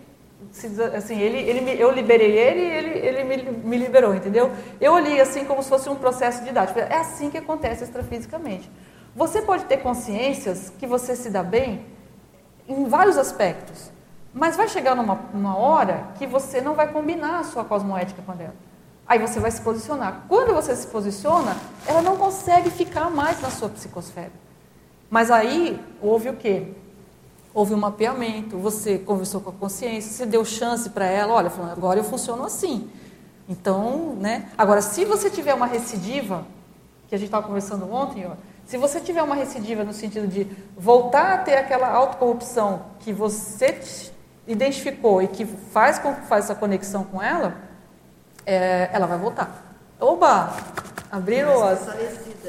assim, ele, ele, eu liberei ele e ele, ele me, me, liberou, entendeu? Eu olhei assim como se fosse um processo didático. É assim que acontece extrafisicamente. Você pode ter consciências que você se dá bem em vários aspectos, mas vai chegar numa, hora que você não vai combinar a sua cosmoética com ela. Aí você vai se posicionar. Quando você se posiciona, ela não consegue ficar mais na sua psicosfera. Mas aí houve o quê? Houve um mapeamento, você conversou com a consciência, você deu chance para ela, olha, agora eu funciono assim. Então, né? Agora, se você tiver uma recidiva, que a gente estava conversando ontem, ó, se você tiver uma recidiva no sentido de voltar a ter aquela autocorrupção que você identificou e que faz, faz essa conexão com ela, é, ela vai voltar. Oba! Abriram as,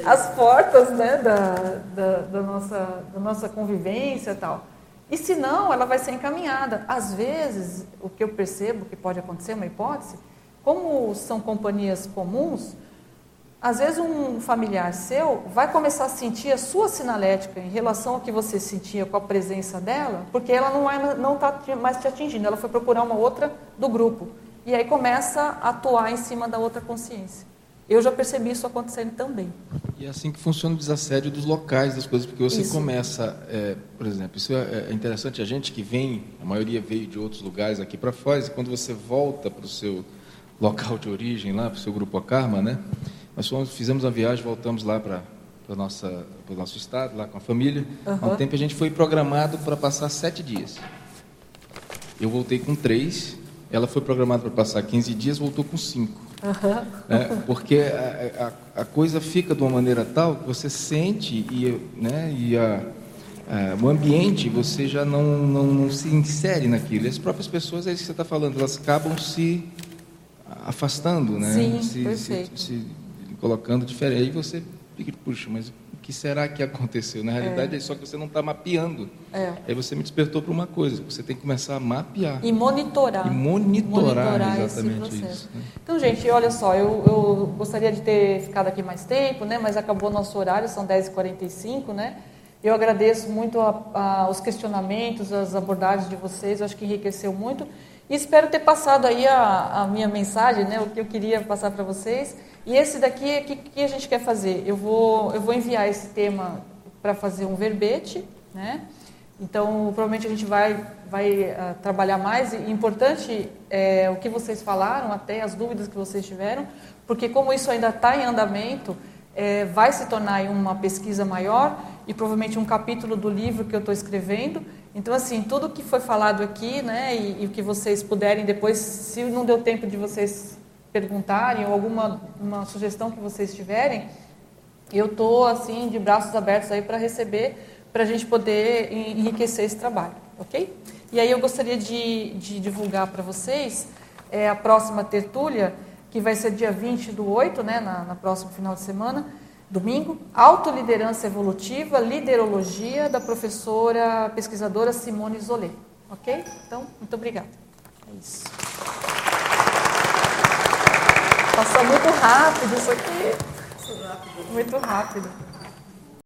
as portas né, da, da, da, nossa, da nossa convivência e tal. E se não, ela vai ser encaminhada. Às vezes, o que eu percebo que pode acontecer, uma hipótese, como são companhias comuns, às vezes um familiar seu vai começar a sentir a sua sinalética em relação ao que você sentia com a presença dela, porque ela não está tá mais te atingindo, ela foi procurar uma outra do grupo. E aí começa a atuar em cima da outra consciência. Eu já percebi isso acontecendo também. E é assim que funciona o desassédio dos locais das coisas, porque você isso. começa, é, por exemplo, isso é, é, interessante, a gente que vem, a maioria veio de outros lugares aqui para fora, e quando você volta para o seu local de origem, lá para o seu grupo Akarma, né? Nós fomos, fizemos uma viagem, voltamos lá para o nosso estado, lá com a família. Uhum. Há um tempo a gente foi programado para passar sete dias. Eu voltei com três ela foi programada para passar 15 dias, voltou com 5. Uhum. Né? Porque a, a, a, coisa fica de uma maneira tal que você sente e, né, e a, o ambiente, você já não, não, não, se insere naquilo. E as próprias pessoas, é isso que você está falando, elas acabam se afastando, né? Sim, se, se, se, colocando diferente. Aí você fica, puxa, mas que será que aconteceu? Na realidade, é, é só que você não está mapeando. É. Aí você me despertou para uma coisa, você tem que começar a mapear. E monitorar. E monitorar, monitorar exatamente isso. Né? Então, gente, olha só, eu, eu, gostaria de ter ficado aqui mais tempo, né? mas acabou nosso horário, são 10h45, né? Eu agradeço muito a, a, os questionamentos, as abordagens de vocês, eu acho que enriqueceu muito. E espero ter passado aí a, a minha mensagem, né, o que eu queria passar para vocês. E esse daqui, o que, que, a gente quer fazer? Eu vou, eu vou enviar esse tema para fazer um verbete, né? Então, provavelmente a gente vai, vai uh, trabalhar mais. E importante é o que vocês falaram, até as dúvidas que vocês tiveram, porque como isso ainda está em andamento, é, vai se tornar uma pesquisa maior e provavelmente um capítulo do livro que eu estou escrevendo. Então, assim, tudo que foi falado aqui, né, e, o que vocês puderem depois, se não deu tempo de vocês perguntarem ou alguma uma sugestão que vocês tiverem, eu estou, assim, de braços abertos aí para receber para a gente poder enriquecer esse trabalho, ok? E aí eu gostaria de, de divulgar para vocês é, a próxima tertúlia, que vai ser dia 20 do 8, né, na, na próxima final de semana, domingo, Autoliderança Evolutiva, Liderologia, da professora pesquisadora Simone Zolé, ok? Então, muito obrigada. É isso. Passou muito rápido isso aqui. Muito rápido.